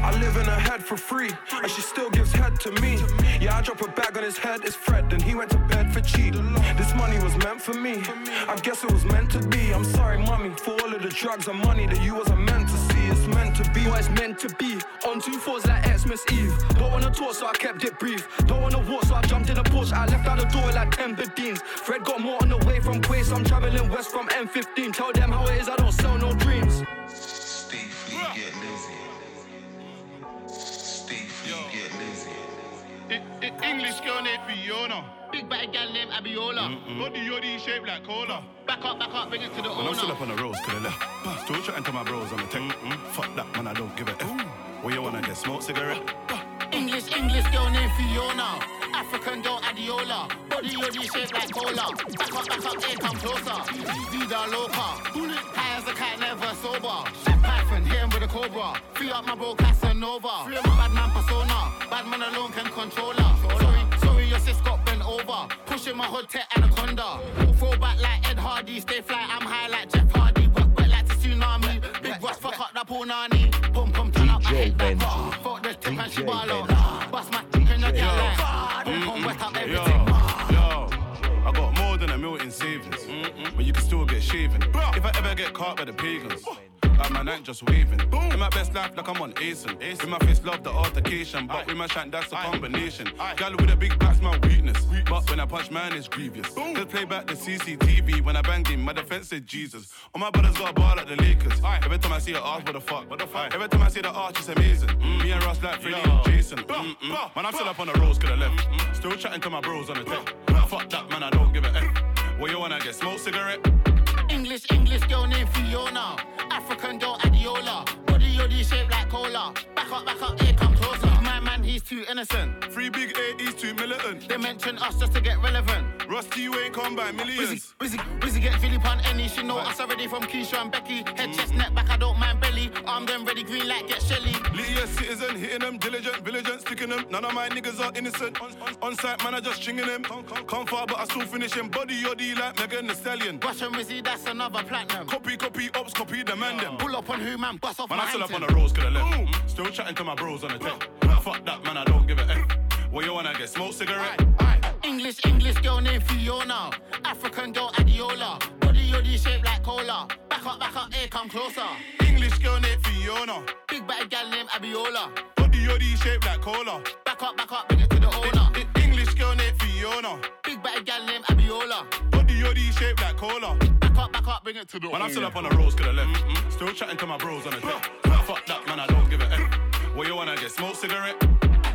I live in her head for free, and she still gives head to me. Yeah, I drop a bag on his head, it's Fred, and he went to bed for cheap. This money was meant for me, I guess it was meant to be. I'm sorry, mommy, for all of the drugs and money that you wasn't meant to see. It's meant to be what it's meant to be. On two fours like Xmas Eve. Don't wanna talk, so I kept it brief. Don't wanna walk, so I jumped in the Porsche. I left out the door like 10 15s. Fred got more on the way from Quay, so I'm traveling west from M15. Tell them how it is, I don't sell no dreams. Steve Fleet get lazy. Steve Fleet get lazy. English girl named Fiona. Bad gal named Abiola. Body yoddy shaped like cola. Back up, back up, bring it to the When I'm still up on the roads, could I left. Still chatting to my bros on the tech. Fuck that, man, I don't give a F. What you wanna get? Smoke cigarette? English, English girl named Fiona. African girl Adiola. Body yoddy shaped like cola. Back up, back up, hey, come closer. Vida loca. High as a cat, never sober. Shit Python, hit him with a cobra. Free up my bro Casanova. Free up my bad man persona. Bad man alone can control her. Got bent over. Pushing my hood to anaconda. Throw back like Ed Hardy. Stay fly, I'm high like Jeff Hardy. Wet, wet like the tsunami. Big Ross, fuck up that pool nanny. Pum pum turn up, I hate that car. Fuck the tip and she ball out. Bust my dick in the gal like. Pum pum wet up everything. yo, I got more than a million savings, Mm. but you can still get shaven. If I ever get caught by the pagans, like my night just waving. Boom. In my best life, like I'm on Asen. In my face, love the altercation, but with my shank, that's a combination. Gal with a big back's my weakness, but when I punch, man, it's grievous. Just play back the CCTV when I banged him, my defense said Jesus. All my brothers got a ball like the Lakers. Every time I see her arch, what the fuck? What the fuck? Every time I see the arch, it's amazing. Me and Ross like Freddie and Jason. Mm-mm. Man, I'm still up on the roads, could have left. Still chatting to my bros on the tech. Fuck that, man, I don't give a F. What you wanna get? Smoke cigarette? English, English girl named Fiona. African girl Adiola. Body yoddy shaped like cola. Back up, back up, here, come too innocent. Free big A, he's too militant. They mention us just to get relevant. Rusty, you ain't come by millions. Wizzy, Wizzy get Philip on any. She know us already from Keisha and Becky. Head, chest, neck, back, I don't mind belly. I'm them ready, green light, get shelly. Lydia citizen, hitting them, diligent, vigilant, sticking them. None of my niggas are innocent. On, on, on site, man, I just stringing them. Come far, but I still finish him. Body yoddy like Megan Thee Stallion. Russian Rizzy, that's another platinum. Copy, copy, ops, copy, demand them. Pull up on who, man, bust off Man, my I still up on the roads, could have left. Still chatting to my bros on the tech. Fuck that, man, I don't give a F. What you wanna get? Smoke cigarette? English, English girl named Fiona. African girl Adiola. Body yoddy shaped like cola. Back up, back up, here, come closer. English girl named Fiona. Big bad gal named Abiola. Body yoddy shaped like cola. Back up, back up, bring it to the owner. English girl named Fiona. Big bad gal named Abiola. Body yoddy shaped like cola. Back up, back up, bring it to the Man, I'm still up on the roads, could have left. Mm-mm. Still chatting to my bros on the tech. Fuck that, man, I don't give a F. What you wanna get? Smoke cigarette?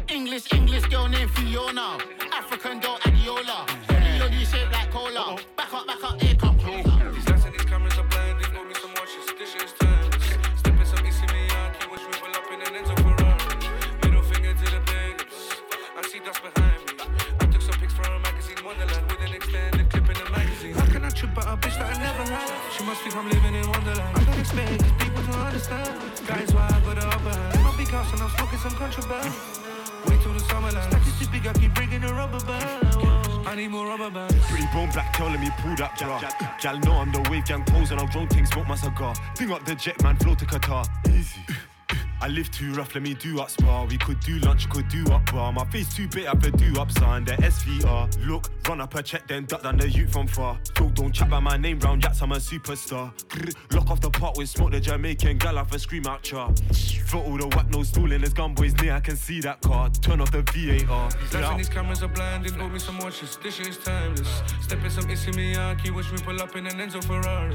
English, English girl named Fiona. African girl Adiola. Body yoddy shaped like cola. Back up, back up, here, come oh. closer. These lights and these cameras are blinding. Got me some watches. This shit is timeless. Stepping some Issey Miyake. Watch me pull up in an Enzo Ferrari. Middle finger to the pagans. I see dust behind me. I took some pics for a magazine Wonderland with an extended clip in the magazine. How can I trip out a bitch that I never had? She must think I'm living in Wonderland. I don't expect people to understand. Guys, why I got the upper hand. House and I'm smoking some contraband. Wait till the summer land. Stack is big, I keep bringing a rubber band. I need more rubber bands. Pretty bone black telling me pull that bra. Gal know I'm the wave gang pose and I'll drone things, smoke my cigar. Bring up the jet man, flow to Qatar. Easy. I live too rough, let me do up spa. We could do lunch, could do up bar. My face too big, I could do up sign. The SVR. Look, run up a check, then duck down the youth from far. Yo, don't chat by my name round yats, I'm a superstar. Grr, Lock off the pot with smoke, the Jamaican gal off a scream out char. For all the whack nose stooling, there's gun boys near, I can see that car. Turn off the VAR. These lights and these cameras are blinding. Got me some watches. This shit is timeless. Stepping some Issey Miyake. Watch me pull up in an Enzo Ferrari.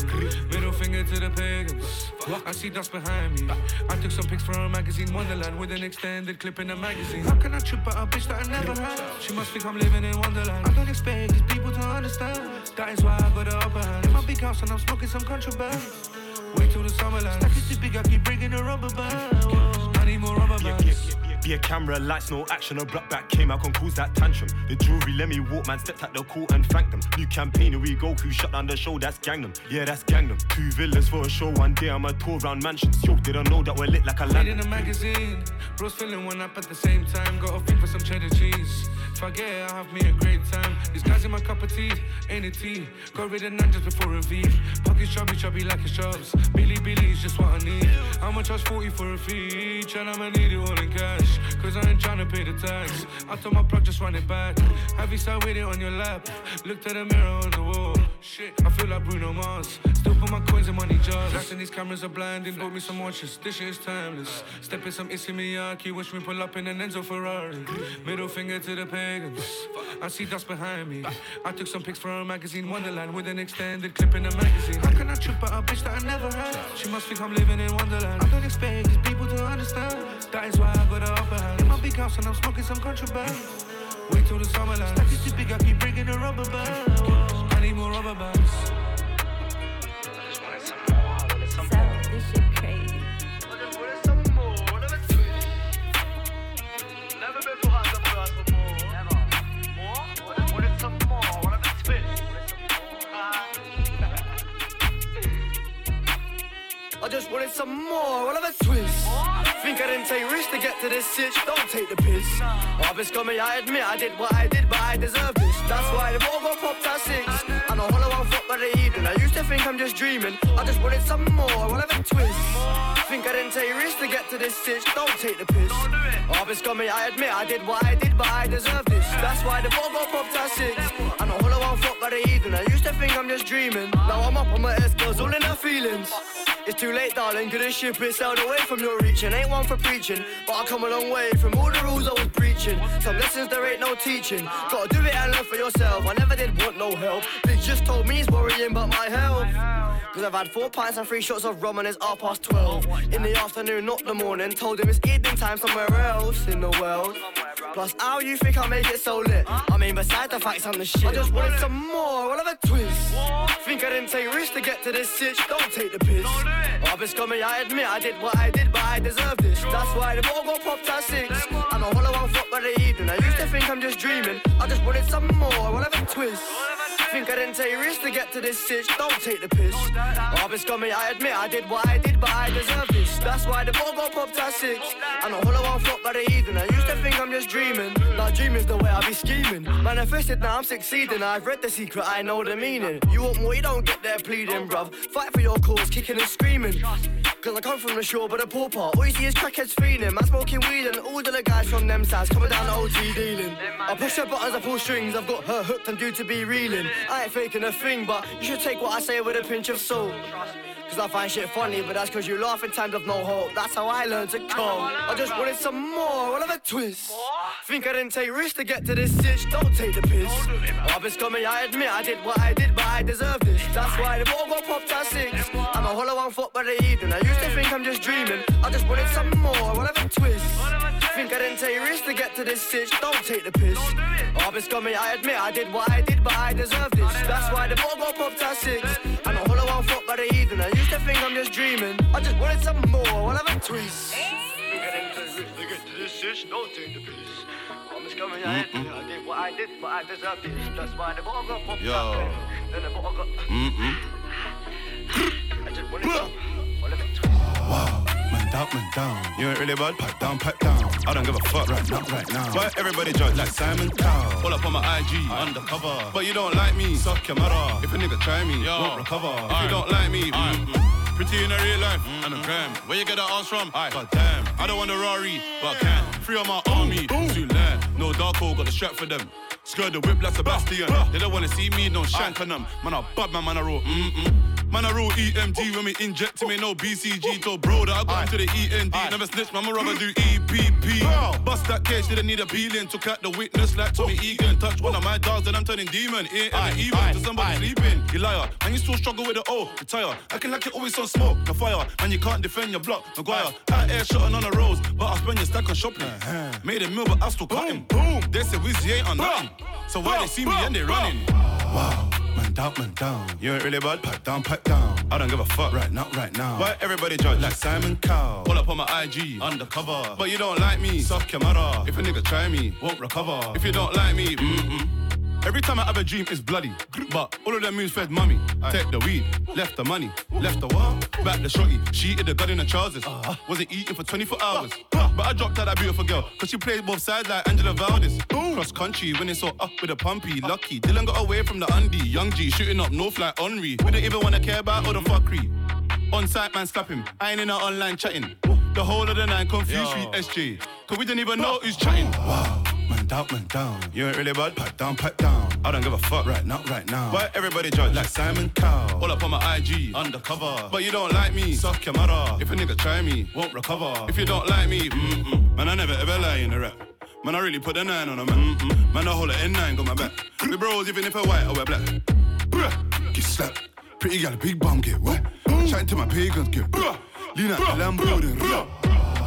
Middle finger to the pagans. I see dust behind me. I took some pics for a magazine Wonderland with an extended clip in the magazine. How can I trip out a bitch that I never had? She must think I'm living in Wonderland. I don't expect these people to understand. That is why I got the upper hand. In my big house and I'm smoking some contraband. Wait till the summer land. Stack is too big, I keep bringing a rubber band. I need more rubber bands. Be a camera, lights, no action. A block back came out, can cause that tantrum. The jewelry let me walk, man. Stepped at the court and thanked them. New campaign, here we go. Who shut down the show? That's gang them. Yeah, that's gang them. Two villas for a show. One day I'ma tour round mansions. Yo, they don't know that we're lit like a land. in a magazine. Bros filling one up at the same time. Got a thing for some cheddar cheese. If I have me a great time. These guys in my cup of tea, ain't it tea? Got rid of none just before a V. Pockets chubby, chubby like a shoves. Billy Billy's just what I need. I'ma charge 40 for a fee. And I'ma need it all in cash. Cause I ain't tryna pay the tax. I told my plug, just run it back. Have you sat with it on your lap? Looked at the mirror on the wall. Shit, I feel like Bruno Mars. Still put my coins in money jars. And these cameras are blinding. Bought me some watches. This shit is timeless. Stepping some Issey Miyake. Watch me pull up in an Enzo Ferrari. Middle finger to the pagans. I see dust behind me. I took some pics for a magazine Wonderland with an extended clip in the magazine. How can I trip out a bitch that I never had? She must think I'm living in Wonderland. I don't expect these people to understand. That is why I got the upper hand. In my big house and I'm smoking some contraband. Wait till the summer land. Stack is too big, I keep bringing a rubber band. I need more rubber bands. Shit. I just wanted some more, what a twist? Think I didn't take risks to get to this sitch, don't take the piss. Harvest coming, I admit I did what I did, but I deserve this. That's why the ball got popped at six. And a hollow one fuck by the evening. I used to think I'm just dreaming. I just wanted some more, what of a twist? Think I didn't take risks to get to this sitch, don't take the piss. Harvest coming, oh, I admit I did what I did, but I deserve this. That's why the ball got popped at six. And a hollow one fuck by the evening. I used to think I'm just dreaming. Now I'm up on my S girls, all in her feelings. It's too late, darling, this ship is sailed away from your reaching. Ain't one for preaching, but I come a long way from all the rules I was preaching. Some lessons there ain't no teaching. Gotta do it and learn for yourself. I never did want no help. Big just told me he's worrying about my health. Cause I've had four pints and three shots of rum and it's half past twelve. In the afternoon, not the morning. Told him it's evening time somewhere else in the world. Plus, how you think I make it so lit? I mean, besides the facts, I'm the shit. I just wanted some more, what of a twist? Think I didn't take risks to get to this sitch? Don't take the piss. Harvest coming, I admit I did what I did, but I deserve this. That's why the ball got popped at six. I'm a hollow one fuck by the evening. I used to think I'm just dreaming. I just wanted some more, what of a twist? Think I didn't take risks to get to this sitch? Don't take the piss. Harvest coming, I admit I did what I did, but I deserve this. That's why the ball got popped at six. And a hollow one flop by the heathen. I used to think I'm just dreaming. Now dreaming's the way I be scheming. Manifested, now I'm succeeding. I've read the secret, I know the meaning. You want more, you don't get there pleading, bruv. Fight for your cause, kicking and screaming. Cause I come from the shore, but a poor part. All you see is crackheads feeling. Man smoking weed and all the guys from them sides coming down the OT dealing. I push her buttons, I pull strings. I've got her hooked, I'm due to be reeling. I ain't faking a thing, but you should take what I say with a pinch of salt. Cause I find shit funny, but that's cause you laugh in times of no hope. That's how I learned to cope. I just wanted some more, all of a twist. Think I didn't take risks to get to this stitch, don't take the piss. Up is coming, I admit I did what I did, but I deserve this. That's why the ball got popped at six. I'm a hollow one foot by the evening. I used to think I'm just dreaming. I just wanted some more, all of a twist. Think I didn't take risks to get to this stitch, don't take the piss. Up is coming, I admit I did what I did, but I deserve this. That's why the ball got popped at six. I'm a hollow one foot by the evening. I used to think I'm just dreaming. I just wanted some more, all of a twist. Think I didn't take to get to this stitch, don't take the piss. I'm just coming, I admit I did what I did, but I deserve this. That's why the ball got popped Yo. at Then the ball got. Mm-mm. *laughs* I just wanted some, all of a twist. Wow, man down, man down. You ain't really bad, pipe down, pipe down. I don't give a fuck right now, right now. Why everybody judge like Simon Cowell? Pull up on my IG, undercover. But you don't like me, suck your mother. If a nigga try me, won't recover. If you don't like me. Pretty in a real life, and a gram. Where you get that ass from? Aye. God damn, I don't want a Rari, but I can. Free on my army, too land. No dark hole, got the strap for them. Skirt the whip like Sebastian. They don't wanna see me, no shank on them. Man, I bad man, man, I roll. Mm-mm. Man, I roll EMD when we inject him, ain't no BCG. Told bro that I got him to the END. Never snitch, man, my rubber do EPP. Bust that case, didn't need a peeling. Took out the witness like Tommy Egan. Touch one of my dogs, and I'm turning demon. It ain't even to somebody sleeping. You liar, and you still struggle with the O. Retire, acting like it always on smoke. The fire, and you can't defend your block. Maguire, out air shotting on the roads, but I spend your stack on shopping. Made a meal, but I still cutting. Boom, they say Wizzy ain't on nothing. So why they see me and they running? Wow, man down, man down. You ain't really bad, pipe down, pipe down. I don't give a fuck right now, right now. Why everybody judge like Simon Cowell? Pull up on my IG, undercover. But you don't like me, your mother. If a nigga try me, won't recover. If you don't like me, mm-mm. Every time I have a dream, it's bloody. But all of them moves fed mummy. Take the weed, left the money, left the what? Back the shorty. She eated the gun in the trousers. Wasn't eating for 24 hours. But I dropped out that beautiful girl, cause she plays both sides like Angela Valdez. Cross country, when it's all up with a pumpy. Lucky, Dylan got away from the undie. Young G shooting up north like Henri. We don't even wanna care about all the fuckery. On site, man, slap him. I ain't in our online chatting. The whole of the nine confused with SJ. Cause we don't even know who's chatting. Wow. Man down, man down. You ain't really bad, pipe down, pipe down. I don't give a fuck right now, right now. Why everybody judge like Simon Cowell? All up on my IG, undercover. But you don't like me, suck your mother. If a nigga try me, won't recover. If you don't like me, mm-mm. Man, I never ever lie in the rap. Man, I really put a nine on a man. Mm-mm. Man, I hold a N9, got my back. The bros, even if I white or wear black. Bruh, get slapped. Pretty gal, big bum, get wet. Chatting to my pagans, get bruh. Lean out the Lambo, then bruh.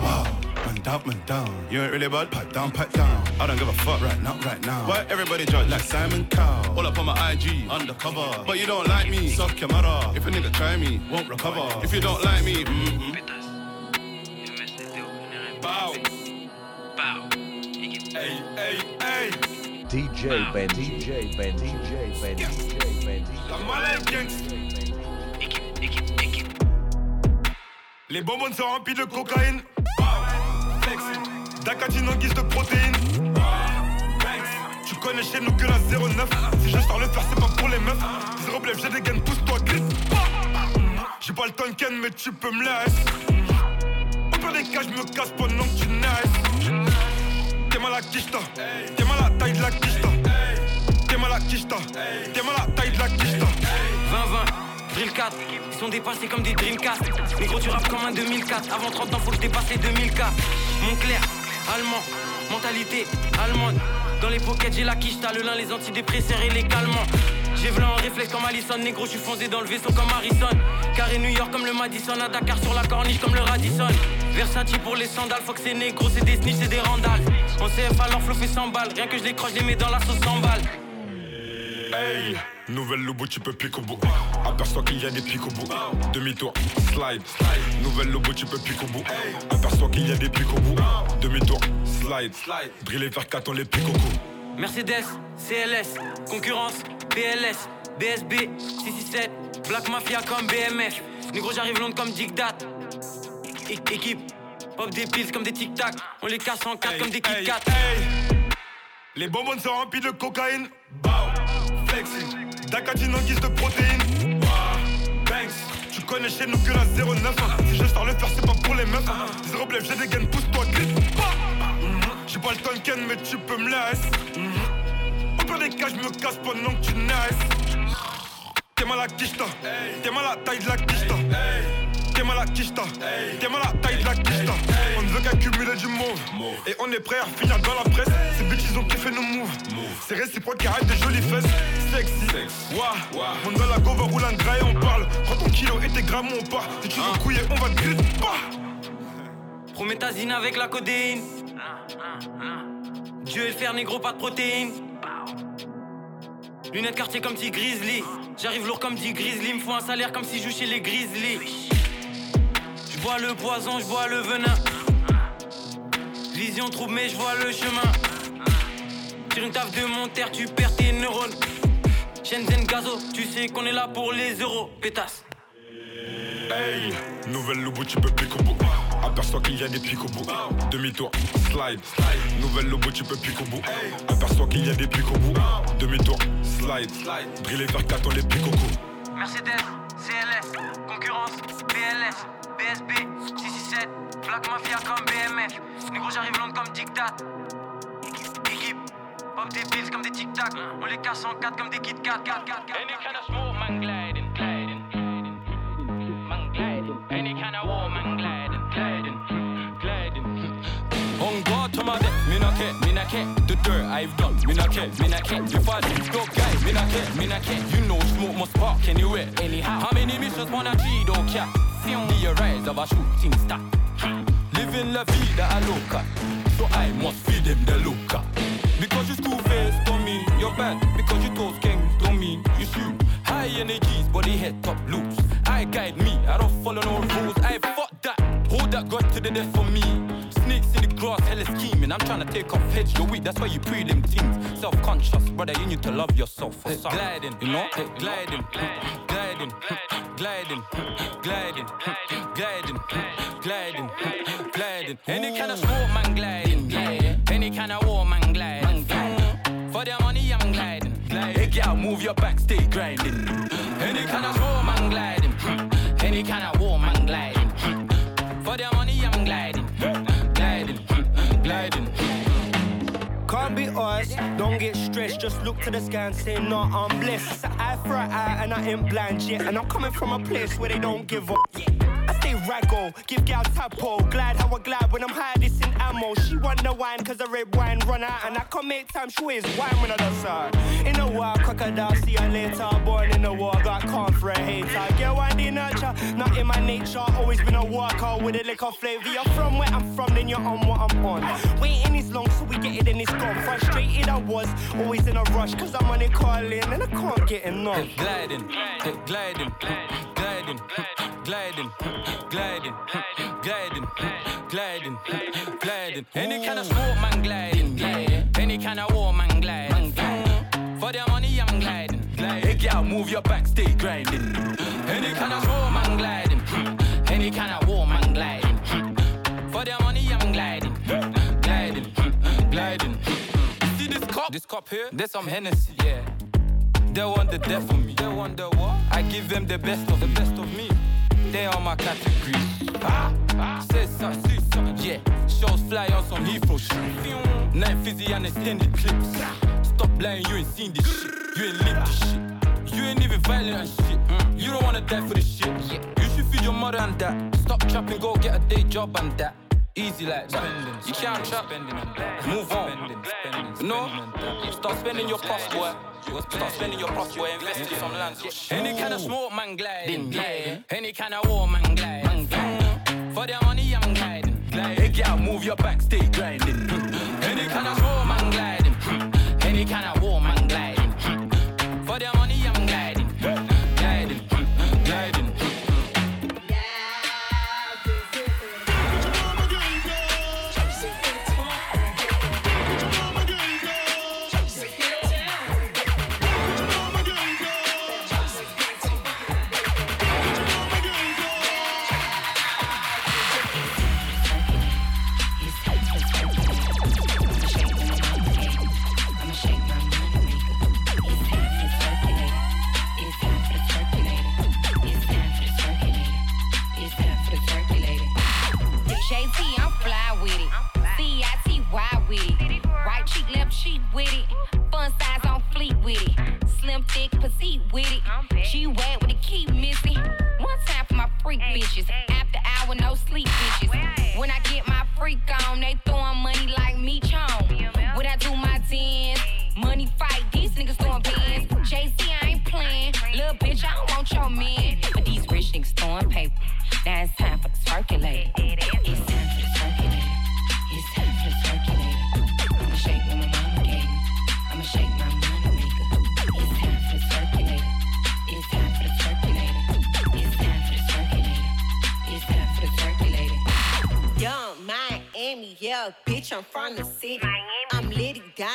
Wow. Man down, man down. You ain't really bad, pipe down, pipe down. I don't give a fuck right now, right now. Why everybody judge like Simon Cowell? All up on my IG, undercover. But you don't like me, suck your mother. If a nigga try me, won't recover. If you don't like me, mm-mm. Bow. Bow. Hey, hey, hey. DJ Ben, DJ Ben, DJ Ben, DJ Ben. La malade gangsta. Les bonbons sont remplis de cocaïne. Flex. D'acatine en guise de protéines. Tu connais chez nous que la 09. Si je sors le faire, c'est pas pour les meufs. Zéro blef, j'ai des gains, pousse-toi, glisse. J'ai pas le tonken, mais tu peux me laisser. Au pire des cas, je me casse pendant que tu naisses. T'es mal à quicheta. T'es mal à la taille de la quicheta. T'es mal à quicheta. T'es mal à la taille de la quicheta. 20-20, drill 4, ils sont dépassés comme des Dreamcast. Mais gros, tu rappes comme un 2004. Avant 30 ans, faut que je dépasse les 2000K. Montclair, allemand, mentalité allemande. Dans les pockets, j'ai la quicheta, le lin, les antidépresseurs et les calmants. J'ai v'là en réflexe comme Allison, négro, je suis foncé dans le vaisseau comme Harrison. Carré New York comme le Madison, à Dakar sur la corniche comme le Radisson. Versatile pour les sandales, faut que c'est négro, c'est des snitch, c'est des randales. On CF alors flow fait 100 balles, rien que je les croche, je les mets dans la sauce 100 balles. Hey, nouvelle lobo, tu peux pique au bout. Aperçois qu'il y a des pics au bout. Demi-tour, slide. Nouvelle lobo, tu peux pique au bout. Aperçois qu'il y a des pics au bout. Demi-tour, slide. Driller vers 4 on les pique au cou. Mercedes, CLS, concurrence, BLS, BSB, 667, Black Mafia comme BMF. Négro, j'arrive Londres comme Dictat. é- équipe. Pop des pills comme des tic-tac. On les casse en quatre comme des Kit hey. Les bonbons sont remplis de cocaïne. Bow, flexing. Dacatine en guise de protéines. Wow, banks. Tu connais chez nous que la 09. hein. Si je sors le faire, c'est pas pour les meufs. hein. Zéro blef, j'ai des gaines, pousse-toi, glisse. Mhm. J'ai pas le tonken, mais tu peux me laisser. Mhm. Au pire des cas, je me casse pendant que tu naisses. T'es mal à quicheta. T'es mal à taille de la quicheta. T'es mal à quicheta. T'es mal à taille de la quicheta. On ne veut qu'accumuler du monde. Et on est prêt à finir dans la presse. Ces bitches, ils ont kiffé nos moves. C'est réciproque qui arrête des jolies fesses. Sexy. Wouah. On dans la go, va rouler un gras et on parle. Prends ton kilo et tes grammes, on part. Si tu veux couiller, on va te griller. Promethazine avec la codéine. Dieu et le fer négro, pas de protéines. Lunettes quartier comme petit grizzly. J'arrive lourd comme dit grizzly. Me faut un salaire comme si je joue chez les grizzly. Je bois le poison, je bois le venin. Vision trouble, mais je vois le chemin. Tire une taf de mon terre, tu perds tes neurones. Shenzhen Gazo, tu sais qu'on est là pour les euros, pétasse. Hey, nouvelle lobo, tu peux plus qu'au bout. Aperçois qu'il y a des pics au bout. Demi-tour, slide. Nouvelle lobo, tu peux plus qu'au bout. Aperçois qu'il y a des pics au bout. Demi-tour, slide. Driller vers 4 les pics au cou. Mercedes, CLS, concurrence, BLS, BSB, 667, Black Mafia comme BMF. Négro, j'arrive long comme dictat. Équipe, pop des pills comme des tic-tac. On les casse en quatre comme des Kit Kat. Any kind of smoke, man, gliding, gliding. Man, gliding. Any kind of war, man, gliding, On guard to my death, me not care, me not care. The dirt I've done, me not care, me not care. If I dog guy, me not care, me not care. You know smoke must spark anywhere, anyhow. How many missions wanna three don't care? See the rise of a shooting star. Living la vida loca, so I must feed them the loca. Because you school face don't mean you're bad. Because you toast gang don't mean you shoot. High energies, body head top loose. I guide me, I don't follow no rules. I fuck that, hold that God to the death for me. Snakes in the grass, hella scheming. I'm trying to take off heads, you're weak, that's why you pre them things. Self conscious, brother, you need to love yourself. Hey, gliding, you know? Hey, gliding, gliding, gliding, gliding, gliding, gliding, gliding. Any kind of sport, man, gliding. Any kind of war, man, gliding. For the money, I'm gliding. Hey, girl, move your back, stay grinding. Any kind of sport, man, us, don't get stressed, just look to the sky and say, no, I'm blessed. It's an eye for an eye and I ain't blind yet. And I'm coming from a place where they don't give up. I stay raggo, give gal tapo, Glad how I glad when I'm high, this in ammo. She want the wine cause the red wine run out. And I come make time, she ways wine when I dance her. In a war, crocodile, see her later. Born in the war, got calm for a hater. Get one the nurture, not in my nature. Always been a worker with a liquor flavor. You're from where I'm from, then you're on what I'm on. Waiting is long, so we get it and it's gone. Frustrated I was, always in a rush, cause I'm on it calling and I can't get enough. gliding, hey, gliding, gliding, gliding, gliding, gliding, gliding, gliding. Any kind of sport, man, gliding. Any kind of war, man, gliding. For the money, I'm gliding. Hey, girl, move your back, stay grinding. Any kind of sport, man, gliding. Any kind of this cup? Here? There's some Hennessy, yeah. They want the death of me. They want the what? I give them the best of the best of me. They are my category. Ah, ah. Say something, see something, yeah. Shows fly on some Heathrow shit. Night fizzy and extended clips. Stop lying, you ain't seen this shit. You ain't lived this shit. You ain't even violent and shit. Mm. You don't wanna die for this shit. You should feed your mother and that. Stop trapping, go get a day job and that. Easy like that. you can't trap. Move on. no. Start spending your puff, boy. Start spending your puff, boy. Invest in some land. Any kind of smoke, man, gliding. gliding. Any kind of war, man, gliding. For the money, I'm gliding. Hey, girl, move your back, stay grinding. Any kind of smoke, man, gliding. Any kind of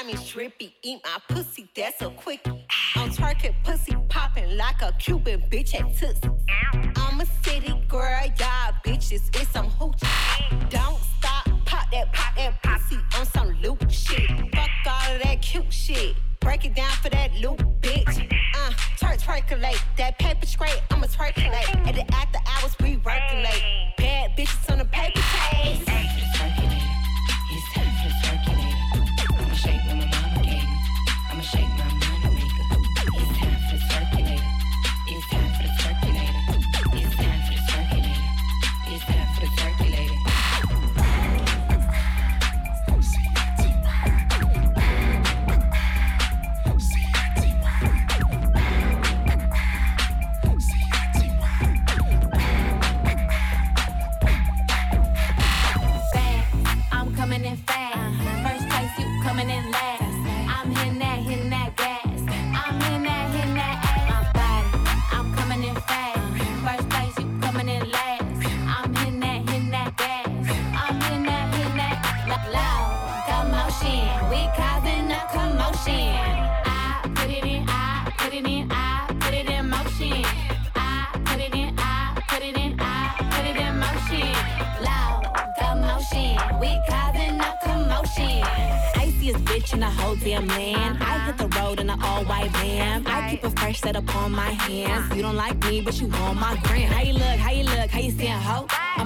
litty, diamond, trippy, eat my pussy, that's a quickie. I'm twerking, pussy popping like a Cuban bitch at Tootsie.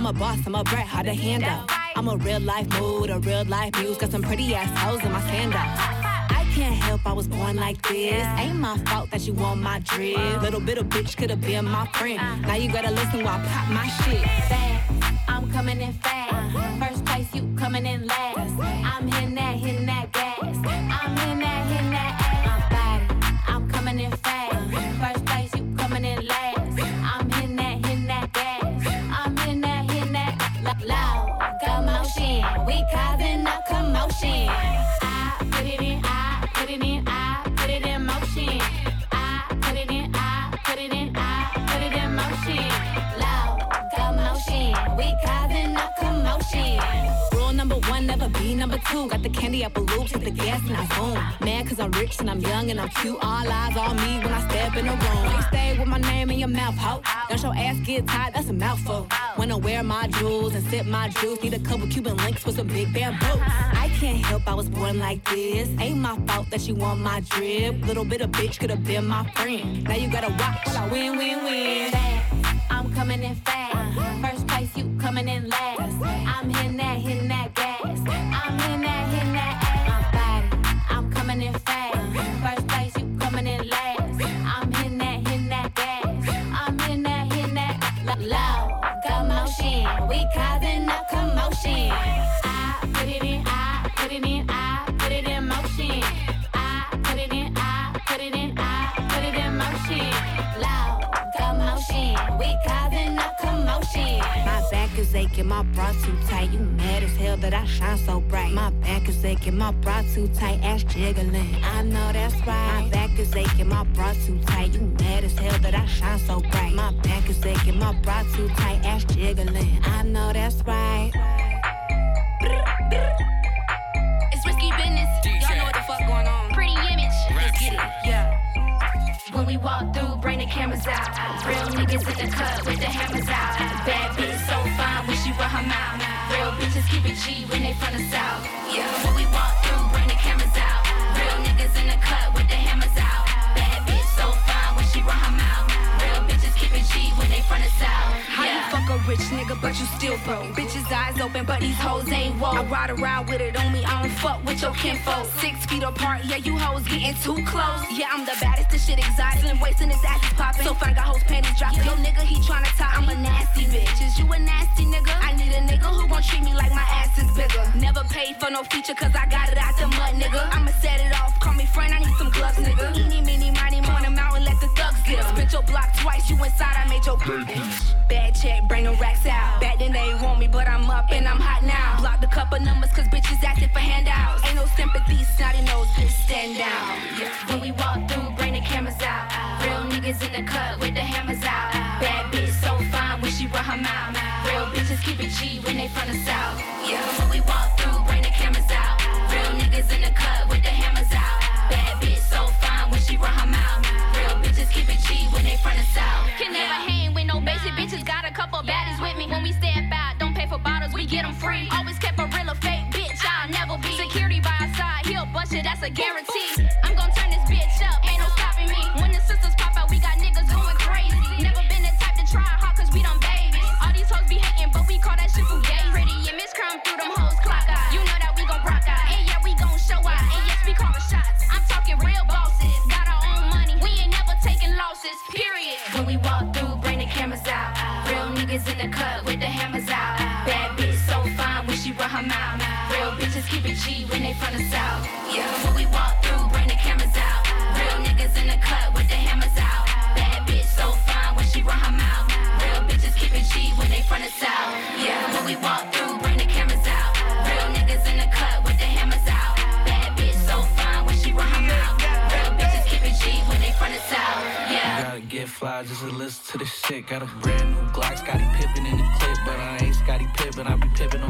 I'm a boss, I'm a brat, hard to handle. I'm a real life mood, a real life muse. Got some pretty ass hoes in my sandals. I can't help I was born like this. Ain't my fault that you want my drip. Little bit of bitch could have been my friend. Now you gotta listen while I pop my shit. Fast, I'm coming in fast. First place, you coming in last. Got the candy apple hit the gas and I zoom. Mad cause I'm rich and I'm young and I'm cute. All eyes on me when I step in the room. You stay with my name in your mouth, ho. Don't your ass get tied, that's a mouthful. Wanna wear my jewels and sip my juice. Need a couple Cuban links with some big bamboo. I can't help I was born like this. Ain't my fault that you want my drip. Little bit of bitch could have been my friend. Now you gotta watch while I win, win, win. I'm coming in fast. Uh-huh. First place, you coming in last. Aching, my bra too tight. You mad as hell that I shine so bright. My back is aching, my bra too tight, ass jiggling. I know that's right. My back is aching, my bra too tight. You mad as hell that I shine so bright. My back is aching, my bra too tight, ass jiggling. I know that's right. When we walk through, bring the cameras out. Real niggas in the cut with the hammers out. Bad bitch so fine when she run her mouth. Real bitches keep it G when they from the south. Yeah, when we walk through, bring the cameras out. Real niggas in the cut with the hammers out. Bad bitch so fine when she run her mouth. Keep G when they from the south. How you fuck a rich nigga, but you still broke? Bitches eyes open, but these hoes ain't woke. I ride around with it on me, I don't fuck with your kinfolk. Six feet apart, yeah, you hoes getting too close. Yeah, I'm the baddest, this shit exotic. And his ass is popping. So fine, got hoes panties dropping. Yo, nigga, he tryna top. I'm a nasty bitch. Is you a nasty nigga? I need a nigga who gon' treat me like my ass is bigger. Never paid for no feature, cause I got it out the mud, nigga. I'ma set it off, call me friend, I need some gloves, nigga. Eeny, meeny, miny, mo, made your Bad check, bring the racks out. Back then they ain't want me, but I'm up and I'm hot now. Blocked a couple numbers, cause bitches asking for handouts. Ain't no sympathy, snotty nose, bitch, stand down. Yeah. When we walk through, bring the cameras out. Real niggas in the cut with the hammers out. Bad bitch so fine when she run her mouth. Real bitches keep it G when they from the south. Yeah. When we walk through, bring the cameras out. Real niggas in the cut with the hammers out. Bad bitch so fine when she run her mouth. Real bitches keep it G when they from the south. Can never bitches. Got a couple baddies with me. When we step out, don't pay for bottles, we get them free. Always keep it G when they from the south. Yeah. When we walk through, bring the cameras out. Real niggas in the cut with the hammers out. Bad bitch so fine when she run her mouth. Real bitches keep it G when they from the south. Yeah. When we walk through, bring the cameras out. Real niggas in the cut with the hammers out. So fine when she run her mouth. Real bitches keep it when they the gotta get fly just to listen to this shit. Got a brand new Glock, Scottie Pippen in the clip, but I ain't Scottie Pippen. I be pippin'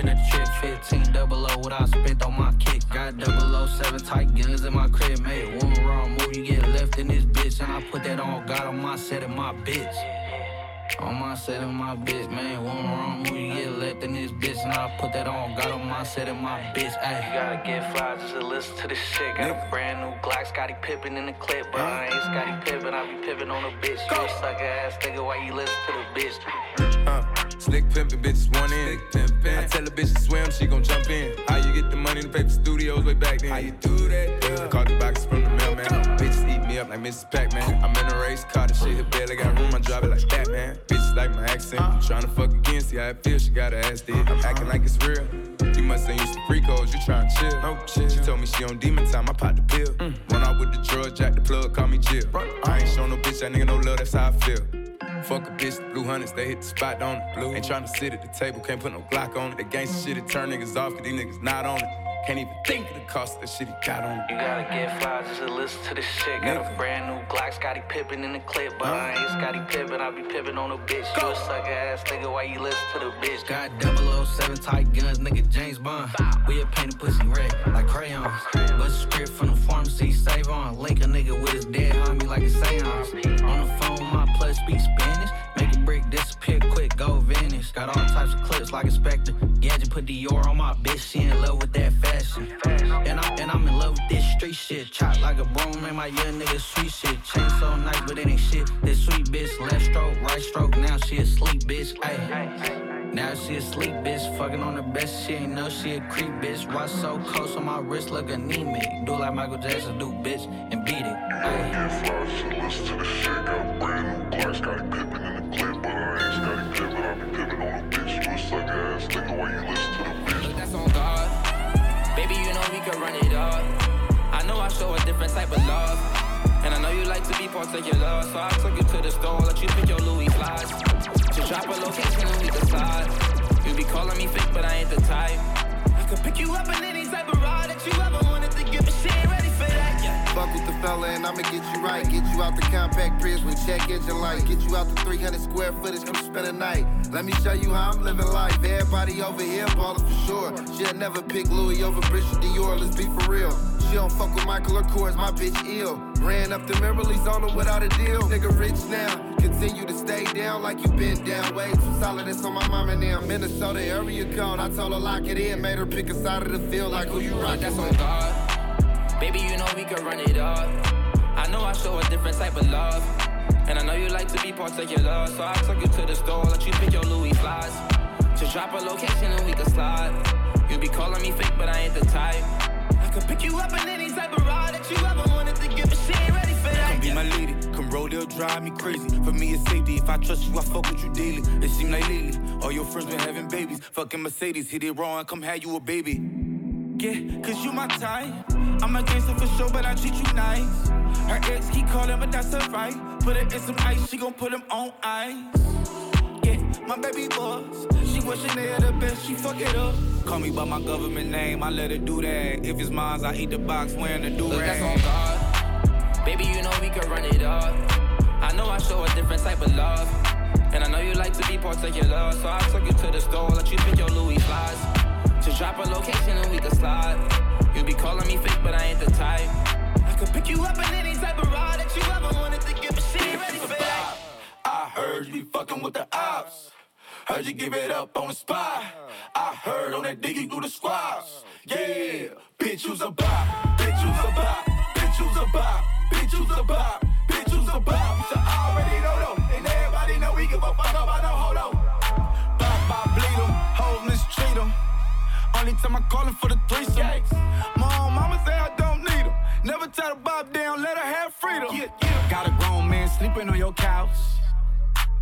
finna trip. 15 double O, what I spent on my kick. Got 007 tight guns in my crib, made one wrong move, you get left in this bitch. And I put that on God on my set and my bitch. On my set and my bitch, man. One wrong move, you get left in this bitch. And I put that on God on my set and my bitch. Ayy, you gotta get fly just to listen to this shit. Got a brand new Glock, Scottie Pippen in the clip. But I ain't Scottie Pippen, I be pippin' on a bitch. You a sucker ass nigga, why you listen to the bitch? Uh, slick pimpin', bitches one in. I tell a bitch to swim, she gon' jump in. How you get the money to pay for studios way back then? How you do that? Yeah. Caught the box from the mailman. Bitches eat me up like Mrs. Pac-Man. I'm in a race car, the shit hit barely got room. I drive it like that, man. Bitches like my accent. I'm tryna fuck again, see how it feels. She got her ass dead. I'm acting like it's real. You must ain't used to free codes, you tryna chill. No chill. She told me she on demon time, I popped the pill. Mm. Run out with the drug, jack the plug, call me Jill. I ain't show no bitch, that nigga no love, that's how I feel. Fuck a bitch, blue hundreds, they hit the spot on it. Blue ain't tryna sit at the table, can't put no Glock on it. The gangsta shit, it turn niggas off, cause these niggas not on it. Can't even think of the cost of the shit he got on. You gotta get fly just to listen to this shit. Got a brand new Glock, Scottie Pippen in the clip. But I ain't Scottie Pippen. I be pippin' on a bitch. You a sucker ass nigga, why you listen to the bitch? Got 007 tight guns, nigga James Bond. We a painted pussy red, like crayons. Bust a script from the pharmacy, save on. Link a nigga with his dead homie like a seance. On the phone, my plus speak Spanish. A brick disappear quick, go Venice. Got all types of clips like a Spectre. Gadget put the Dior on my bitch, she in love with that fashion. And, I, and I'm in love with this street shit. Chop like a broom, man, my young nigga sweet shit. Chain so nice, but it ain't shit. This sweet bitch, left stroke, right stroke, now she asleep, bitch. Ayy. Now she asleep, bitch. Fucking on the best, she ain't know she a creep, bitch. Watch so close on my wrist, look anemic. Do like Michael Jackson do, bitch, and beat it. Ayy. Listen to the shit, got a brand new got Scottie Pippen in the clip, but I ain't Scottie Pippen, I be pippin' on a bitch. You a sucker ass nigga, why you listen to the bitch? Look, that's on God. Baby, you know we can run it up. I know I show a different type of love. And I know you like to be particular. So I took you to the store, let you pick your Louis flies. Drop a location and we decide. You be calling me fake, but I ain't the type. I could pick you up in any type of ride that you ever wanted Fuck with the fella and I'ma get you right. Get you out the compact Prius with check engine light. Get you out the 300 square footage, come spend a night. Let me show you how I'm living life. Everybody over here ballin' for sure. She'll never pick Louis over Christian Dior, let's be for real. She don't fuck with Michael or Kors, my bitch ill. Ran up the Memberleys on her without a deal. Nigga rich now, continue to stay down like you been down. Way too solid, that's on my mama now. Minnesota area code, I told her lock it in. Made her pick a side of the field like who you rockin' That's on God. Baby, you know we can run it up. I know I show a different type of love. And I know you like to be particular. So I took you to the store, let you pick your Louis flies. Just drop a location and we can slide. You be calling me fake, but I ain't the type. I could pick you up in any type of ride that you ever wanted to give, but she ain't ready for that. Come be my lady, come roll, they'll drive me crazy. For me, it's safety. If I trust you, I fuck with you daily. It seem like lately, all your friends been having babies. Fucking Mercedes, hit it wrong, come have you a baby. Yeah, cause you my type. I'm a gangster for sure, but I treat you nice. Her ex keep calling, but that's alright. Put her in some ice, she gon' put him on ice. Yeah, my baby boss. She wishing they had the best, she fuck it up. Call me by my government name, I let her do that. If it's mine, I eat the box wearing the do Look, that's on God. Baby, you know we can run it up. I know I show a different type of love. And I know you like to be particular. So I took you to the store, let you pick your Louis flies. Just drop a location and we can slide. You be calling me fake, but I ain't the type. I could pick you up in any type of ride that you ever wanted to give, but she ready for that. I heard you be fucking with the ops. Heard you give it up on the spot. I heard on that diggy through the squads. Yeah, bitch, you's a bop. Bitch, you's a bop. Bitch, you's a bop. Bitch, you's a bop. Bitch, you's a bop. So I already know though. And everybody know we give a fuck about no hold on. Bop, bop, bleed them. Hoes mistreat them. Only time I call him for the threesome. Mom, mama say I don't need him. Never tell the bob down, let her have freedom. Yeah, yeah. Got a grown man sleeping on your couch.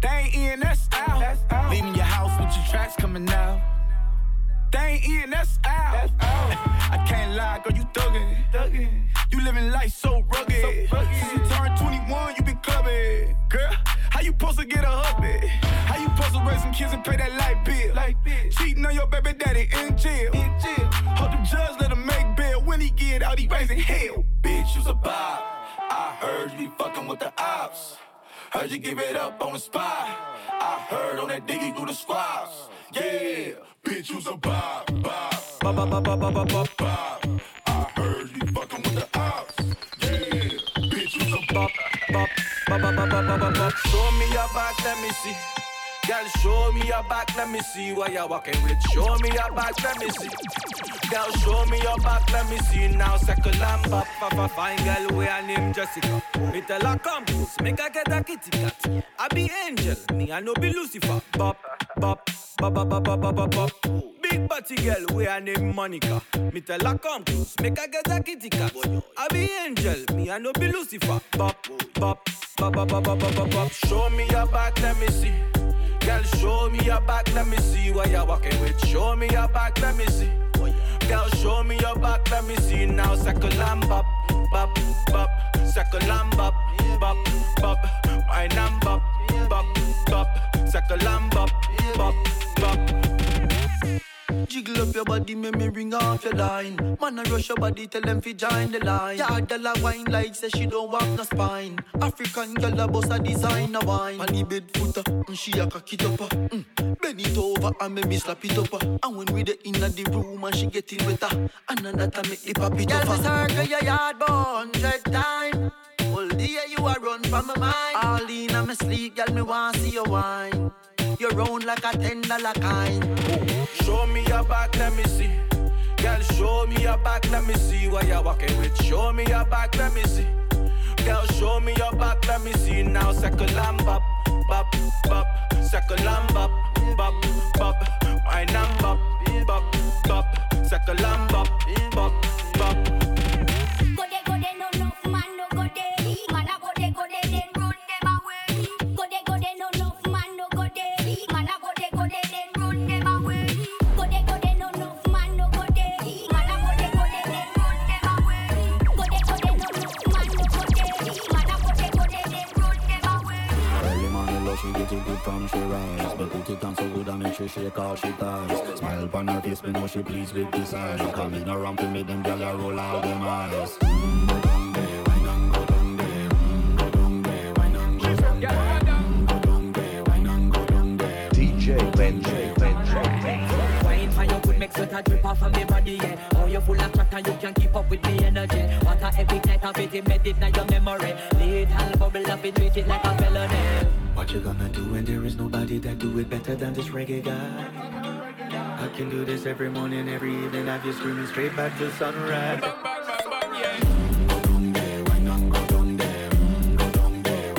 They ain't in, that's out. Leaving your house with your tracks coming out. They ain't in, that's out. *laughs* I can't lie, girl, you thuggin'. thuggin'. You living life so rugged. Since you turned 21, you been clubbing. Girl, how you supposed to get a hubby? How you supposed to raise some kids and pay that light bill? Cheating on your baby daddy in jail. Hope the judge let him make bail. When he get out, he raising hell. Bitch, you's a bop. I heard you be fucking with the ops. Heard you give it up on the spot. I heard on that diggy through the squads. Yeah, bitch, you's a bop, bop, bop, bop, bop, bop, bop, bop, bop. I heard you fucking with the ops. Yeah, bitch, you's a bop, bop, bop, bop, bop, bop, bop, bop. Show me your back, let me see. Girl, show me your back, let me see what you're walking with. Show me your back, let me see. Girl, show me your back, let me see. Now, second lamp up, papa, fine girl, we're named Jessica. Me tell her come, make her get a kitty cat. I be angel, me I no be Lucifer. Bop, bop, bop, bop, bop, bop, bop, bop. Big body girl, we're named Monica. Me tell her come make her get a kitty cat. I be angel, me I no be Lucifer. Bop, bop, bop, bop, bop, bop, bop, bop. Show me your back, let me see. Girl, show me your back, let me see what you're walking with. Show me your back, let me see. Girl, show me your back, let me see now. Circle and bop, bop, bop. Circle and bop, bop, bop. Wine and bop, bop, bop. Circle and bop, bop, bop. Jiggle up your body, make me ring off your line. Man, I rush your body, tell them fi join the line. Yeah, dollar wine like say she don't want no spine. African girl a boss a designer wine. On the bed footer, mm, she a cock it up. uh, Mm. Bend it over and make me slap it up. uh. And when we the inna the room and she getting wetter, and that I make the pop it Girl, uh. me circle your yard about hundred times. All day you a run from my mind. All in on me sleep, girl, me want see you wine. You round like a ten dollar kind. Show me your back, let me see. Girl, show me your back, let me see what you're walking with. Show me your back, let me see. Girl, show me your back, let me see now. Circle and bop, bop, bop. Circle and bop, bop, bop. Wine and bop, bop, and bop, bop, her face, me know she pleased with this eyes Come in around to me, them gyal a roll out them eyes Mm, go down there, wine and go down there Mm, go down there, wine and go down there Mm, go down there, wine and go down there DJ Benji, Benji, Benji. make sweat a drip off of me body, yeah. Oh, you full of chat and you can keep up with me energy. What a epic night of it, embedded in your memory. Little bubble up it, treat it like a felony. What you gonna do when there is nobody that do it better than this reggae guy? can do this every morning, every evening. Have you screaming straight back to sunrise. Go down there, go down there? Go down there,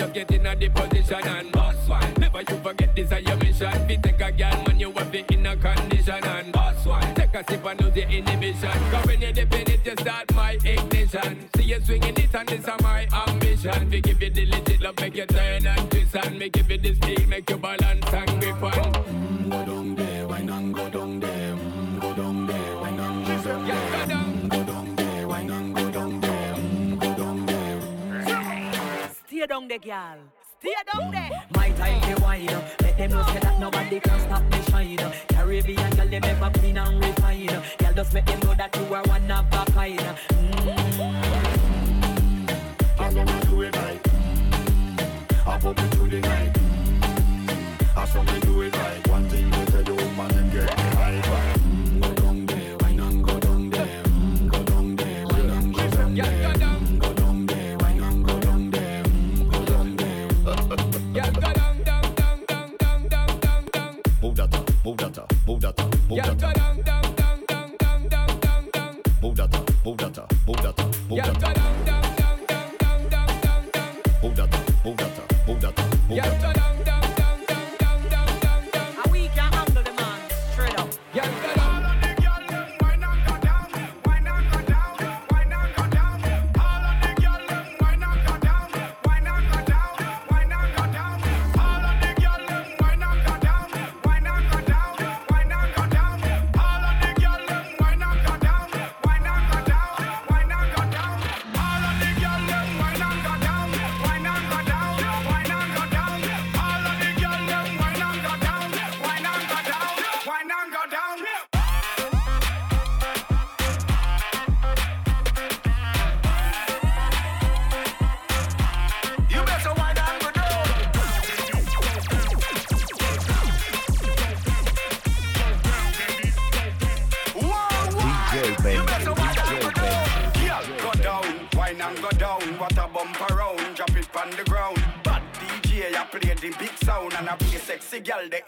just get in a the position and boss one. Never you forget this is your mission. We take a girl, when you have the inner condition and boss one. Take a sip and lose the inhibition. Cause when you're the ambition. We give you the legit love, make you turn and twist and make give you the speed, make you balance and grip on. Mm, go down there, why not go down there? Mm, go down there, why not go down there? Mm, go down there, why not go down there? Mm, go down there. Stay down there, girl. Stay down there. My time to wine. Let them know say that nobody can stop me shine. Caribbean girl, them ever clean and refine. Girl, just make them know that you are one of a open to the night.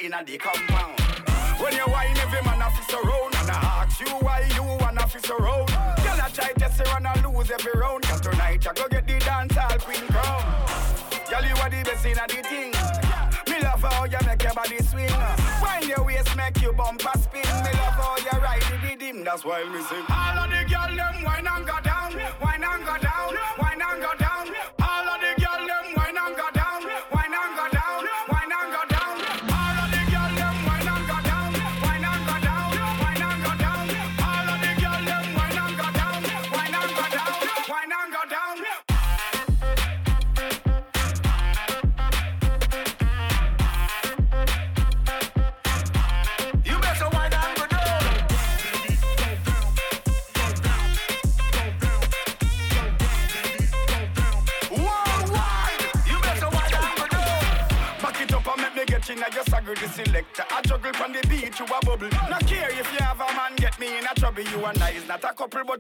They inna the compound. When you wine, every man a fist around and I ask you why you wanna fist around. Girl, I try to say and lose every round. Cause tonight I go get the dance all queen crown. Girl, you are the best inna the thing. Me love how you make your body swing. Wind your waist, make you bumper spin. Me love how you ride the rhythm. That's why me sing. All of the girl them wine and go down, wine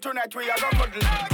turn at we, I go cuddle.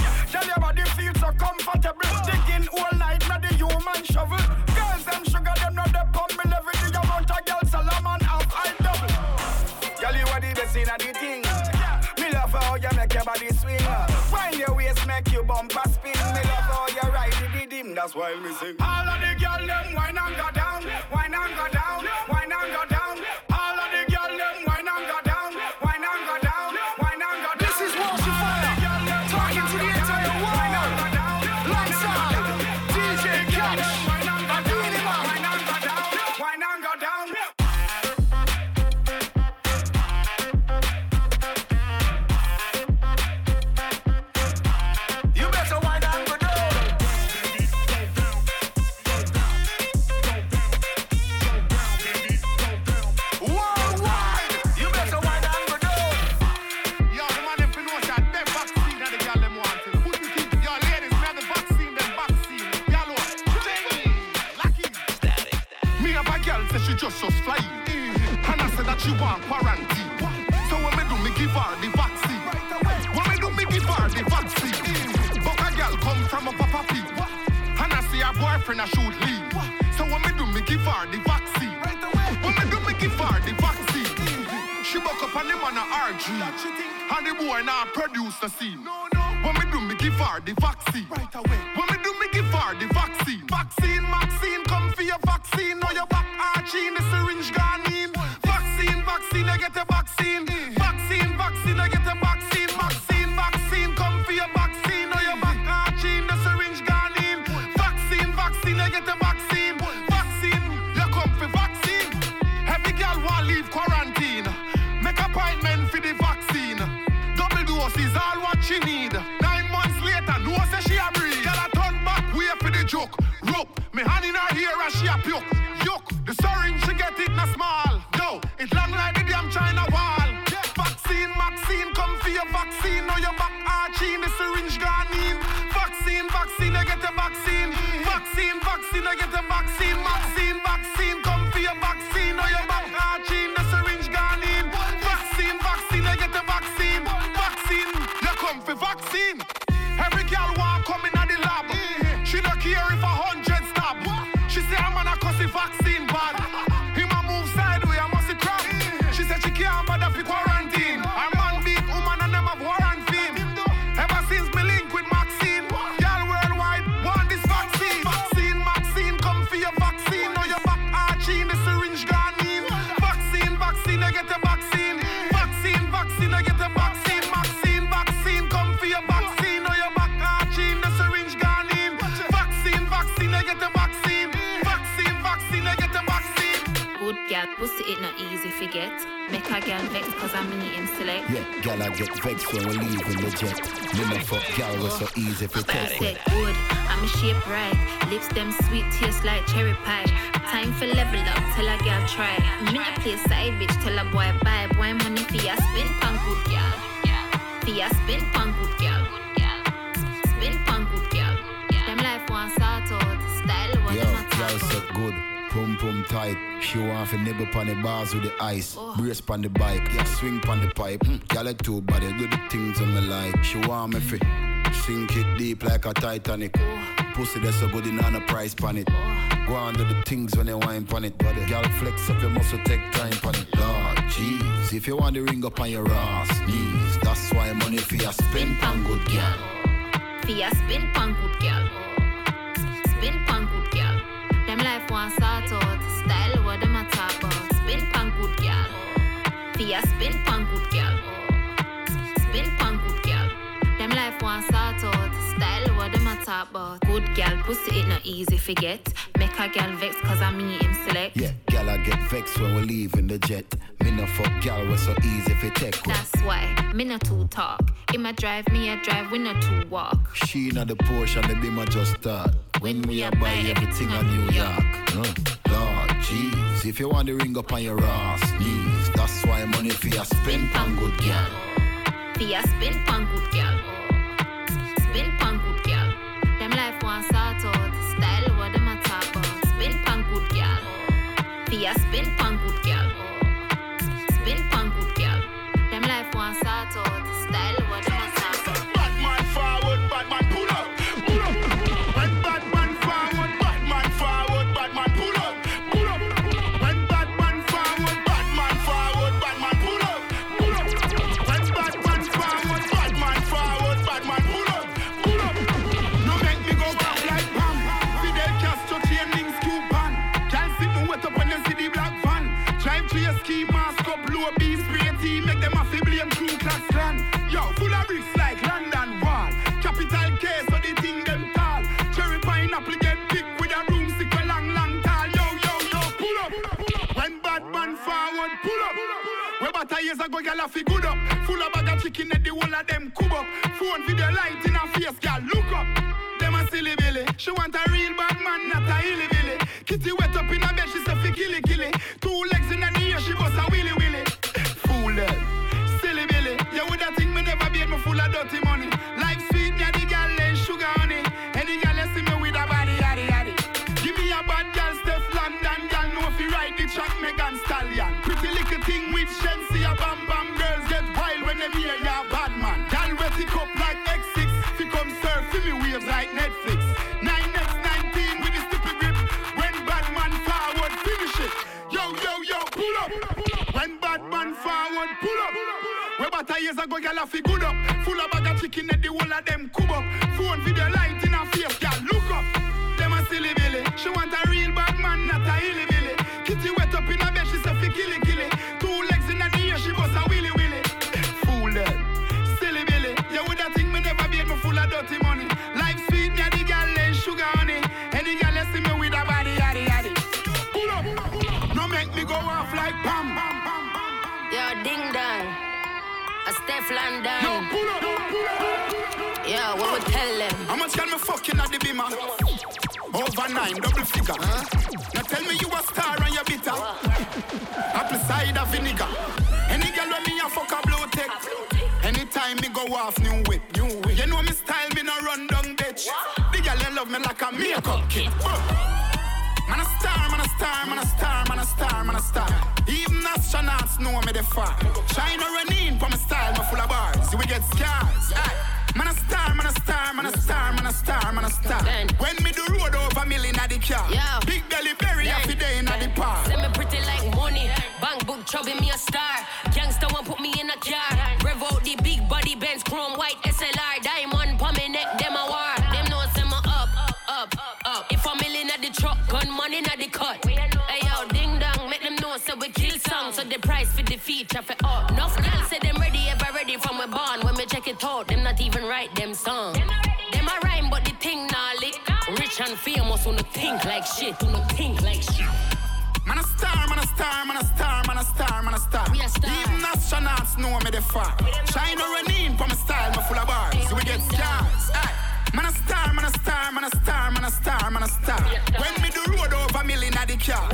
Boyfriend a shoot leave. So when me do me give her the vaccine. When me do me give her the vaccine. She buck up on him on a RG. And the boy now produce the scene. When me do me give her the vaccine. When me do me give her the vaccine. Vaccine, vaccine, come for your vaccine. And she a puke. Yuck, the syringe she get it na small. Yo, it long like the damn China wall. Vaccine, vaccine, come for your vaccine. Now your back arching, the syringe gone in. Vaccine, vaccine, I get a vaccine. Vaccine, vaccine, I get a vaccine. Vaccine, vaccine, get vexed when we leaving the jet. Me no fuck gal, was so easy for test Said good, I'm a shape right. Lips them sweet, taste like cherry pie. Time for level up, tell a gal try. Me no play side bitch, tell a boy buy. Boy money for ya spin pan good gal. For ya spin pan good gal. Spin pan good gal. Them life want sort out. Oh, style what Yo, gal said good. Pum pum tight. She want to nibble pon the bars with the ice. Brace pon the bike. Yeah, swing pon the pipe. Mm, gal a two body. Do the things on me like. She want me fi sink it deep like a Titanic. Pussy that's so good in on a price pon it. Go on do the things when they wine pon it. But gal flex up your muscle take time pon it. Lord, jeez. If you want the ring up on your ass knees, that's why money for your spend pon good gal. For ya spin pan good gal. Spin gal. Want sort out. Style what them a talk about. Spin pan good. For ya spin pan good gal. Spin pan good gal. Them life want sort out. Style what them a talk about. Good gal, pussy it not easy forget. Make a gal vex cause I me him select. Yeah, gal, I get vexed when we're leaving the jet. Me no fuck gal, was so easy if for take with. That's why me not too talk. Him a drive, me a drive, we not too walk. She not the Porsche and the beam I just start. When we a buy everything on New York. Uh, Lord, jeez, if you want the ring up on your ass knees, that's why money for your spend pon good gal. For ya spin pan good gal. Spin pan good gal. Them life want sort out. Ya ago, gal a fi good up. Full of bag of chicken at the whole of them cub up. Phone video light in her face, gal look up. Them a silly billy. She want a A years ago, girl, I feel good up. Full of bag of chicken at the whole of them cube up. Phone video light Steph London. No, pull up, pull up. Yeah, what we tell them? How much can me fucking at the beamer? Over nine, double figure. Huh? Now tell me you a star and you bitter. Apple cider vinegar. Any girl when me a fuck a blue tech. Anytime me go off new whip, new whip. You know me style, me no run down bitch. The girl love me like a makeup kit. A star, man a star, man a star, man a star, a. Even astronauts know me the far. Shine or run in for my style, me full of bars. We get scars. Aye. Man a star, man a star, man a star, man a star, man a star. When me do road over million at the car. Yeah. Big belly berry every day in the park. Say me pretty like money. Bank book trouble me a star. Gangsta one put me in a car. Rev out the big body Benz chrome white SLR. Out, them not even write them song. Them a rhyme, but the thing nah lick. Rich and famous, who no think like shit, who no think like shit. Man a star, man a star, man a star, man a star, man a star. We a star. Even astronauts know me the far. Shine or run for my style, me full of bars. so We get scars. Aye. Man a star, man a star, man a star, man a star, man a star. When me do road over million at the car.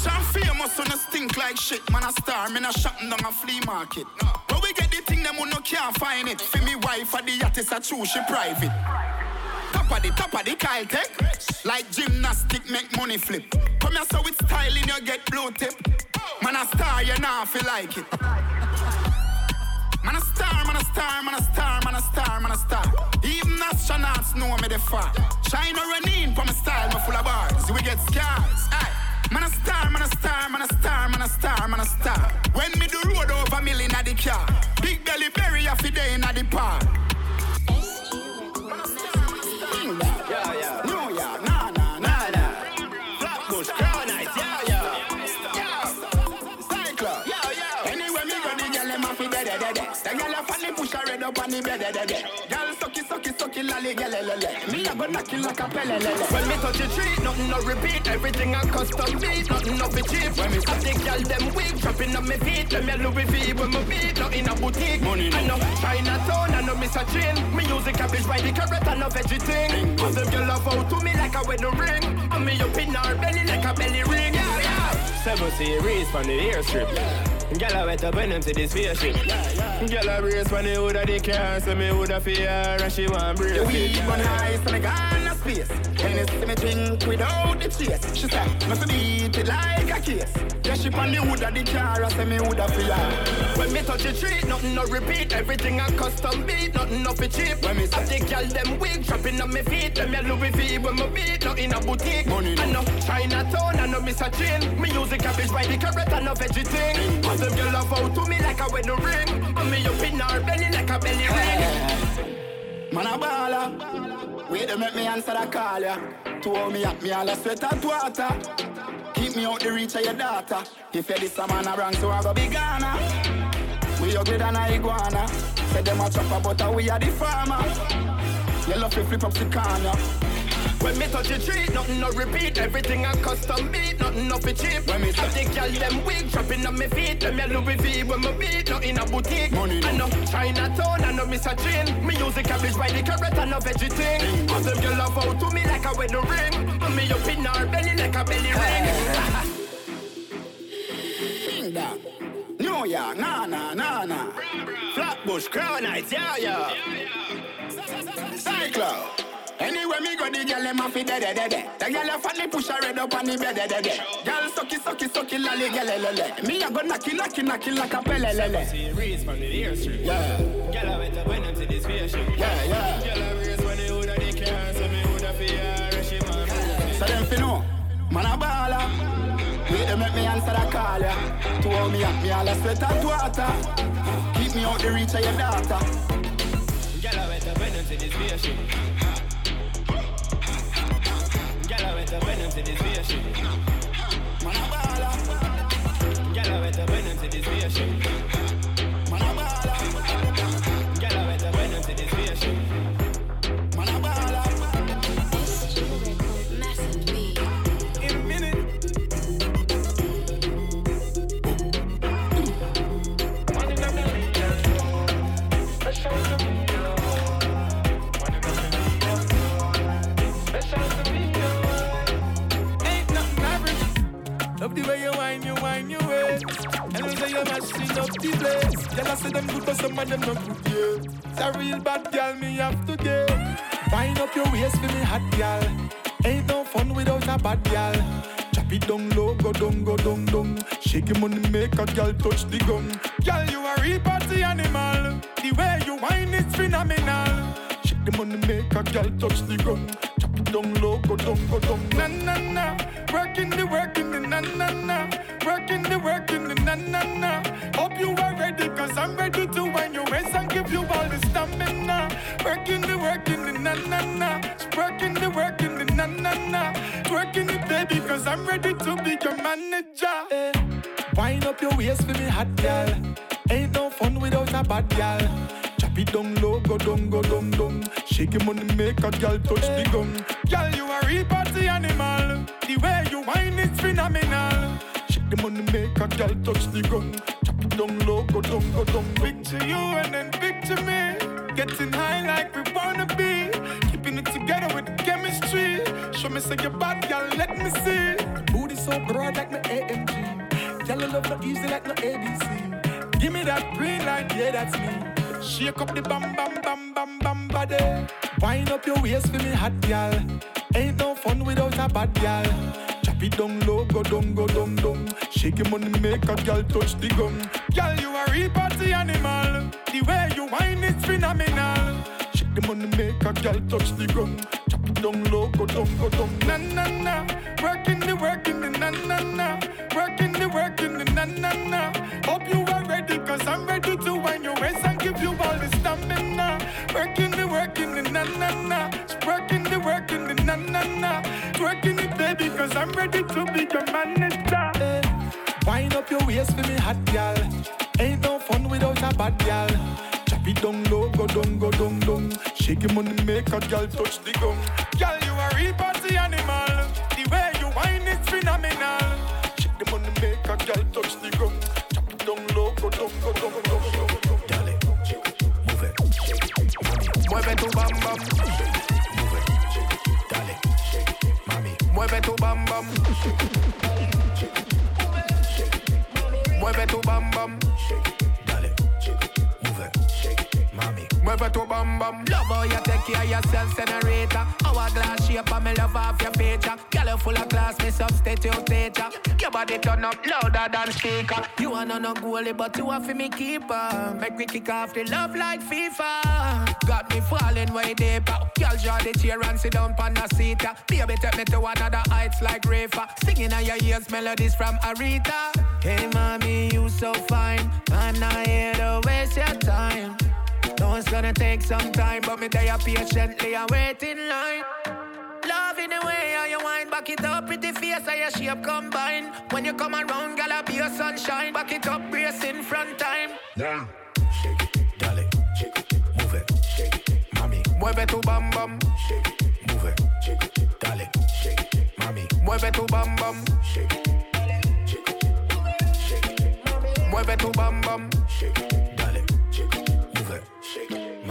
Rich and famous on a stink like shit. Man a star, me not shopping down a flea market. No. But we get the thing them who no can't find it. For me wife at the yacht is a true, she private. Top of the top of the Kyle Tech. Like gymnastic, make money flip. Come here, so with styling, you get blue tip. Man, a star, you not feel like it. Man, a star, man, a star, man, a star, man, a star, man, a star. Even astronauts know me the far. Shine or run in for my style, me full of bars. We get scars. Aye. Man, a star, man, a star, man, a star, man, a star, man, a star. When me do road over million at the car. Big belly berry off the day in the park. Yeah, yeah. No, yeah, nah, nah, nah, nah. Flatbush, Heights, yeah, yeah. The girl a fi dead dead. The a push her head up on the bed girl le le. Me a go knock you like a pele le le. When me touch the tree, nothing no repeat. Everything I custom beat, nothing no be cheap. When me stop the girl them weak, dropping on me feet. Let me Louis V when me beat, not in a boutique. Money I know Chinatown, I know Miss a chain. Me use the cabbage by the carrot, I know veggie thing. Cause them girl love out to me like a wedding ring. And me up in her belly like a belly ring. Yeah, yeah. Seven series from the airstrip. Girl, I wet up when them see this spaceship. Girl, I race when they woulda the car, so me woulda fear and she want brace The it. weed run high, so me gone a space. Hennessy me drink without the chase. She said, fi beat it like a case. She on the hood of the car, I say me woulda fi her. When me touch the tree, nothing no repeat. Everything a custom beat, nothing no fi cheap. When me say the girl them wig dropping on me feet, them me Louis V when me beat, not in a boutique. Money I know Chinatown, I know Miss a chain. Me use the cabbage by the carrot, I know veggie thing. Cause them girl love out to me like a wedding ring, and me up in her belly like a belly ring. Man a baller. Wait to make me answer the call, yeah. To me up, me all a sweat and water. Keep me out the reach of your daughter. If you this a man a wrong, so I go be Ghana. We ugly than a iguana. Say them a chopper, but we are the farmer. You love to flip up the corner. When me touch the tree, nothing no repeat. Everything a custom beat, nothing no fi cheap. When me have the girl them wig dropping on me feet, them me Louis V when me beat, not in a boutique. Money I know Chinatown, I know Miss a chain. Me use the cabbage by the carrot, I know veggie thing. Cause them girl love out to me like a wedding ring, and me up in her belly like a belly ring. New York, nah, nah, nah, nah. Flatbush, Crown Heights, yeah, yeah. Cyclone. Anyway, me go the girl them a fi dead dead dead. The girl a fatly push her head up on the bed dead dead dead. Girl sucky sucky sucky lolly girl le le. Me a go knocky knocky knocky like a pele le le. Series from the airstrip. Yeah. Girl, I went up when them see this spaceship. Yeah, yeah. Girl, I race when they woulda the car, so me woulda fear and she want So them fi know, man a baller. Wait, they make me answer the call, yeah. To hold me up, me all a sweat and water. Keep me out the reach of your daughter. Girl, I went up when to this spaceship. Girl, I went up when to this spaceship. Man, a baller. Girl, I went up when to this spaceship. Love the way you whine, you whine your waist. And you say you're mashing up the place. Girl, I say them good, but some of them not good, yeah. It's a real bad girl, me have to get. Wind up your waist for me hot girl. Ain't no fun without a bad girl. Chop it down low, go down, go down, down. Shake your money, make a girl touch the gum. Girl, you a real party animal. The way you whine is phenomenal. Shake the money, make a girl touch the gum. Down low, go down, go down. Na na na, working the working the na na na, working the working the na na na. Hope you are ready, cause I'm ready to wind your waist and give you all the stamina. Working the working the na na na, working the working the na na na, working it baby, cause I'm ready to be your manager. Eh. Wind up your waist for me hot girl. Ain't no fun without a bad girl. It down low, go down, go down, down. Shake your money, make a girl touch the gum. Girl, you a real party animal. The way you whine is phenomenal. Shake the money, make a girl touch the gum. Chop it down low, go down, go down. Picture you and then picture me. Getting high like we wanna be. Keeping it together with chemistry. Show me say you're bad, girl, let me see. Booty so broad like my AMG. Girl, I love not easy like no ABC. Give me that green light, yeah, that's me. Shake up the bam bam bam bam bam body. Wind up your waist for me hot girl. Ain't no fun without a bad girl. Chop it down low, go down, go down, down. Shake your money, make a girl touch the gum. Girl, you a real party animal. The way you whine is phenomenal. Shake the money, make a girl touch the gum. Chop it down low, go down, go down. Na na na, working the working the na na na, working the working the na na na. Hope you are ready, cause I'm ready to wind your waist and give you all the stamina. Working the working the na na na, working the working the na na na, working it baby, cause I'm ready to be your manager. Eh. Wind up your waist for me hot girl. Ain't no fun without a bad girl. Chop it down low, go down, go down, down. Shake your money, make a girl touch the gum. Girl, you a real mueve tu bam bam, mueve tu bam bam, mueve tu bam bam. Love how you take care yourself, generator. Hourglass shape, and me love off your feature. Girl, you full of class, me substitute teacher. Your body turn up louder than speaker. You are not no goalie, but you are for me keeper. Make me kick off the love like FIFA. Got me falling way deeper. Girl, draw the chair and sit down on the seat. Baby, take me to another heights like Rafa. Singing on your ears melodies from Aretha. Hey, mommy, you so fine. I'm not here to waste your time. Know it's gonna take some time, but me there patiently and wait in line. Love in the way how you wind back it up, pretty face how your shape combine. When you come around, girl, I be your sunshine. Back it up, brace in front time. Yeah. Shake it, dale, shake it, move it, shake it, mami, mueve tu bam bam, shake it, move it, shake it, dale, shake it, mami, mueve tu bam bam, shake it, shake it, shake it, mueve tu bam bam, shake it,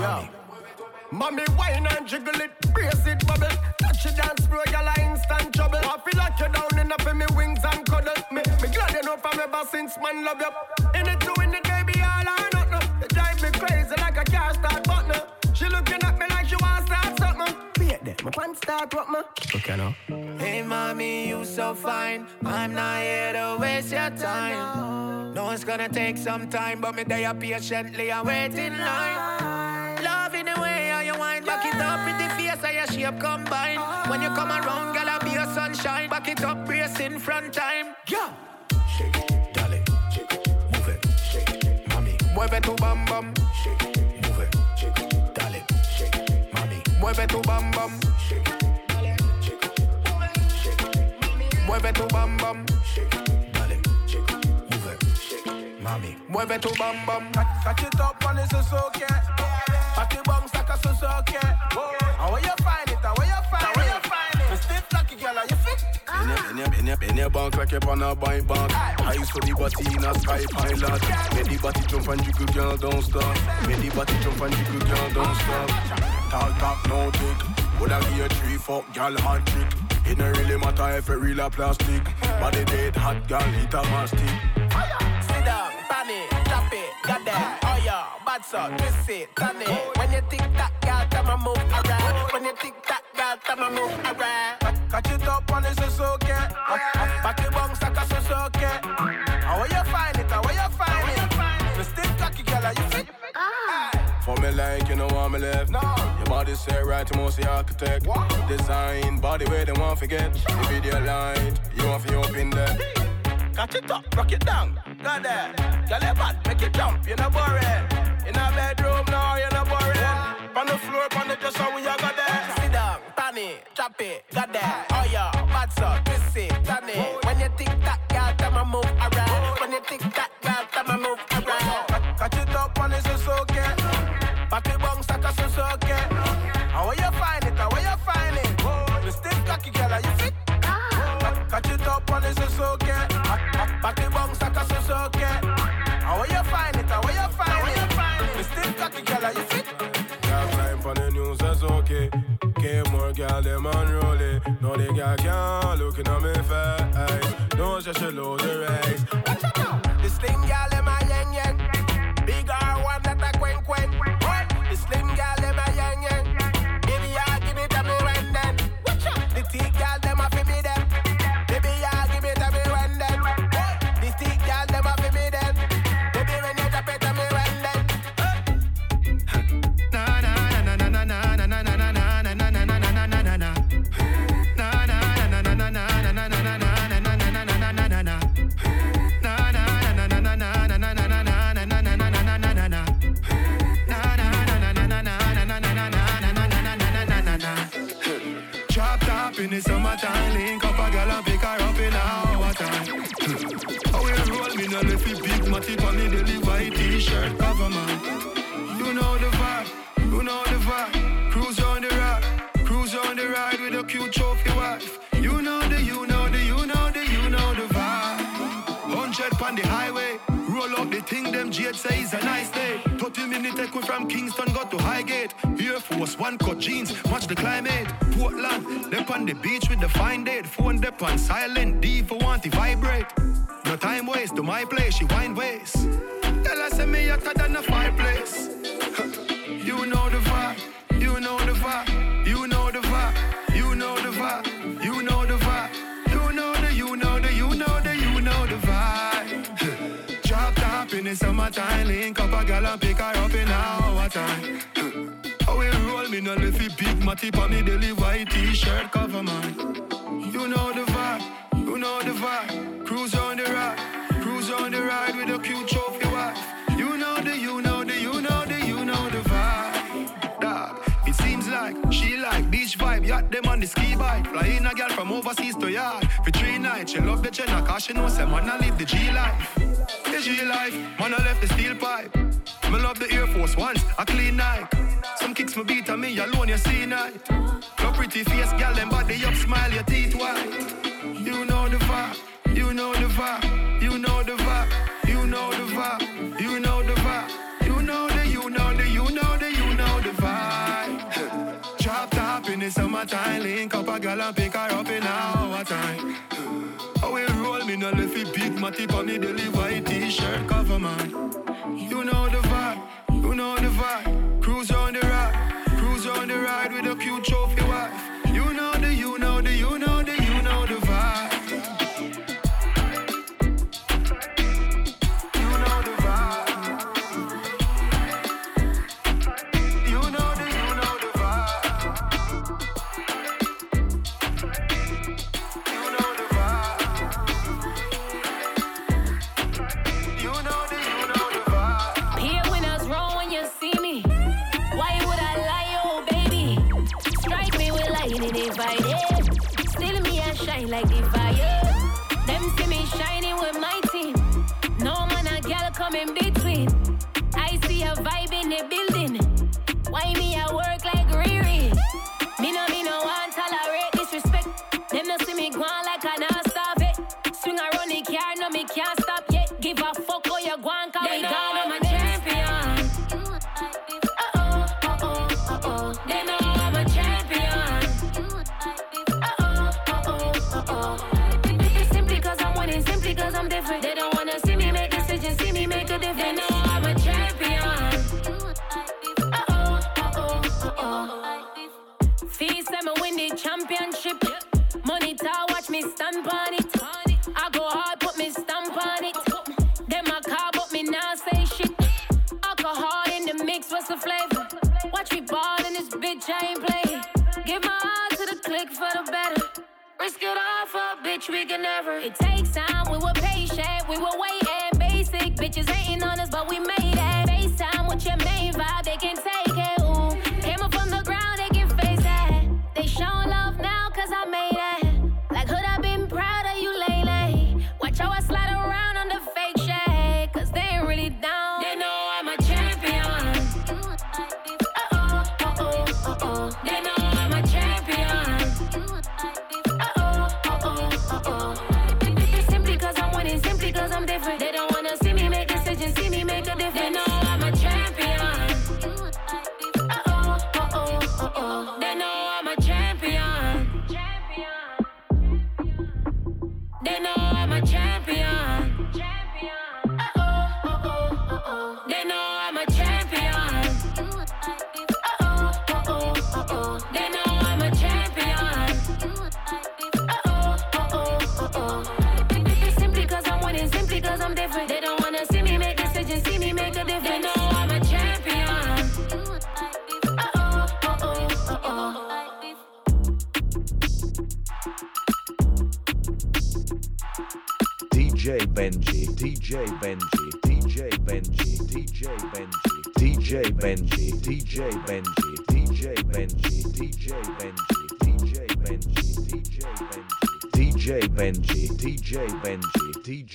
shake it, mami. Mommy wine and jiggle it, brace it, bubble. Touch it dance floor, girl, I instant trouble. I feel like you're down enough in me wings and cuddle. Me, me glad you know from ever since man love you. In it to win it, baby, all or nothing. You drive me crazy like a car start button. She looking at me like she wants to start something. Wait there, my pants start what me. Okay, now. Hey, mommy, you so fine. I'm not here to waste your time. No, it's gonna take some time, but me there patiently and wait in line. Love in the way how you wind back it up, pretty face how you shape combine. When you come around, girl, I be a sunshine. Back it up, brace in front time. Yeah. Shake it, dale, shake it, move it, shake it, mami. Mueve tu bam bam. Shake it, move it, shake it, dale, shake it, mami. Mueve tu bam bam. Shake it, dale, shake it, move it, shake it, Mueve tu bam bam. shake it, dale, shake it, move it, shake it, mami. Mueve tu bam bam. Catch it up on the Suzuki. Party bounce like a Suzuki. How where you find it? How where you find it? You find it? Stiff like a girl, you fit? In your, in your, in your, bank like you're on a bike bank. I used to the body in a sky pilot. Make the body jump and jiggle, girl, don't stop. Make the body jump and jiggle, girl, don't stop. Talk, talk, no tick. Would I give you three fuck, girl, hot trick? It don't really matter if it real or plastic. Body dead, hot girl, hit a mastic. Sit down, panny, drop it, got that. Oh yeah, bad so, twist it, turn it. When you tick that, girl, time I move around. When you tick that, girl, time I move around. Catch it up on the Suzuki. Party bounce like a Suzuki. How where you find it? How where you find it? The stiff cocky girl, are you fit? Ah. For me like you know want me left. No. Your body say right to most the architect. Design body where they want forget. The video light, you want to open there. Catch it up, rock it down. Got that. Girl, you bad, make it jump. You're not boring. In a bedroom no, you're not boring. On the floor, on the dresser, we you got there. Sit down, panny, drop it, got that. Oh yeah, bad so, twist it, turn Party bounce like a Suzuki. How where you find it? How where you find it? Stiff cocky girl, are you fit? Girl climb for the news, that's okay. Came more girl, them unruly. No, the girl can't looking at me face. No, she should lose the race. like they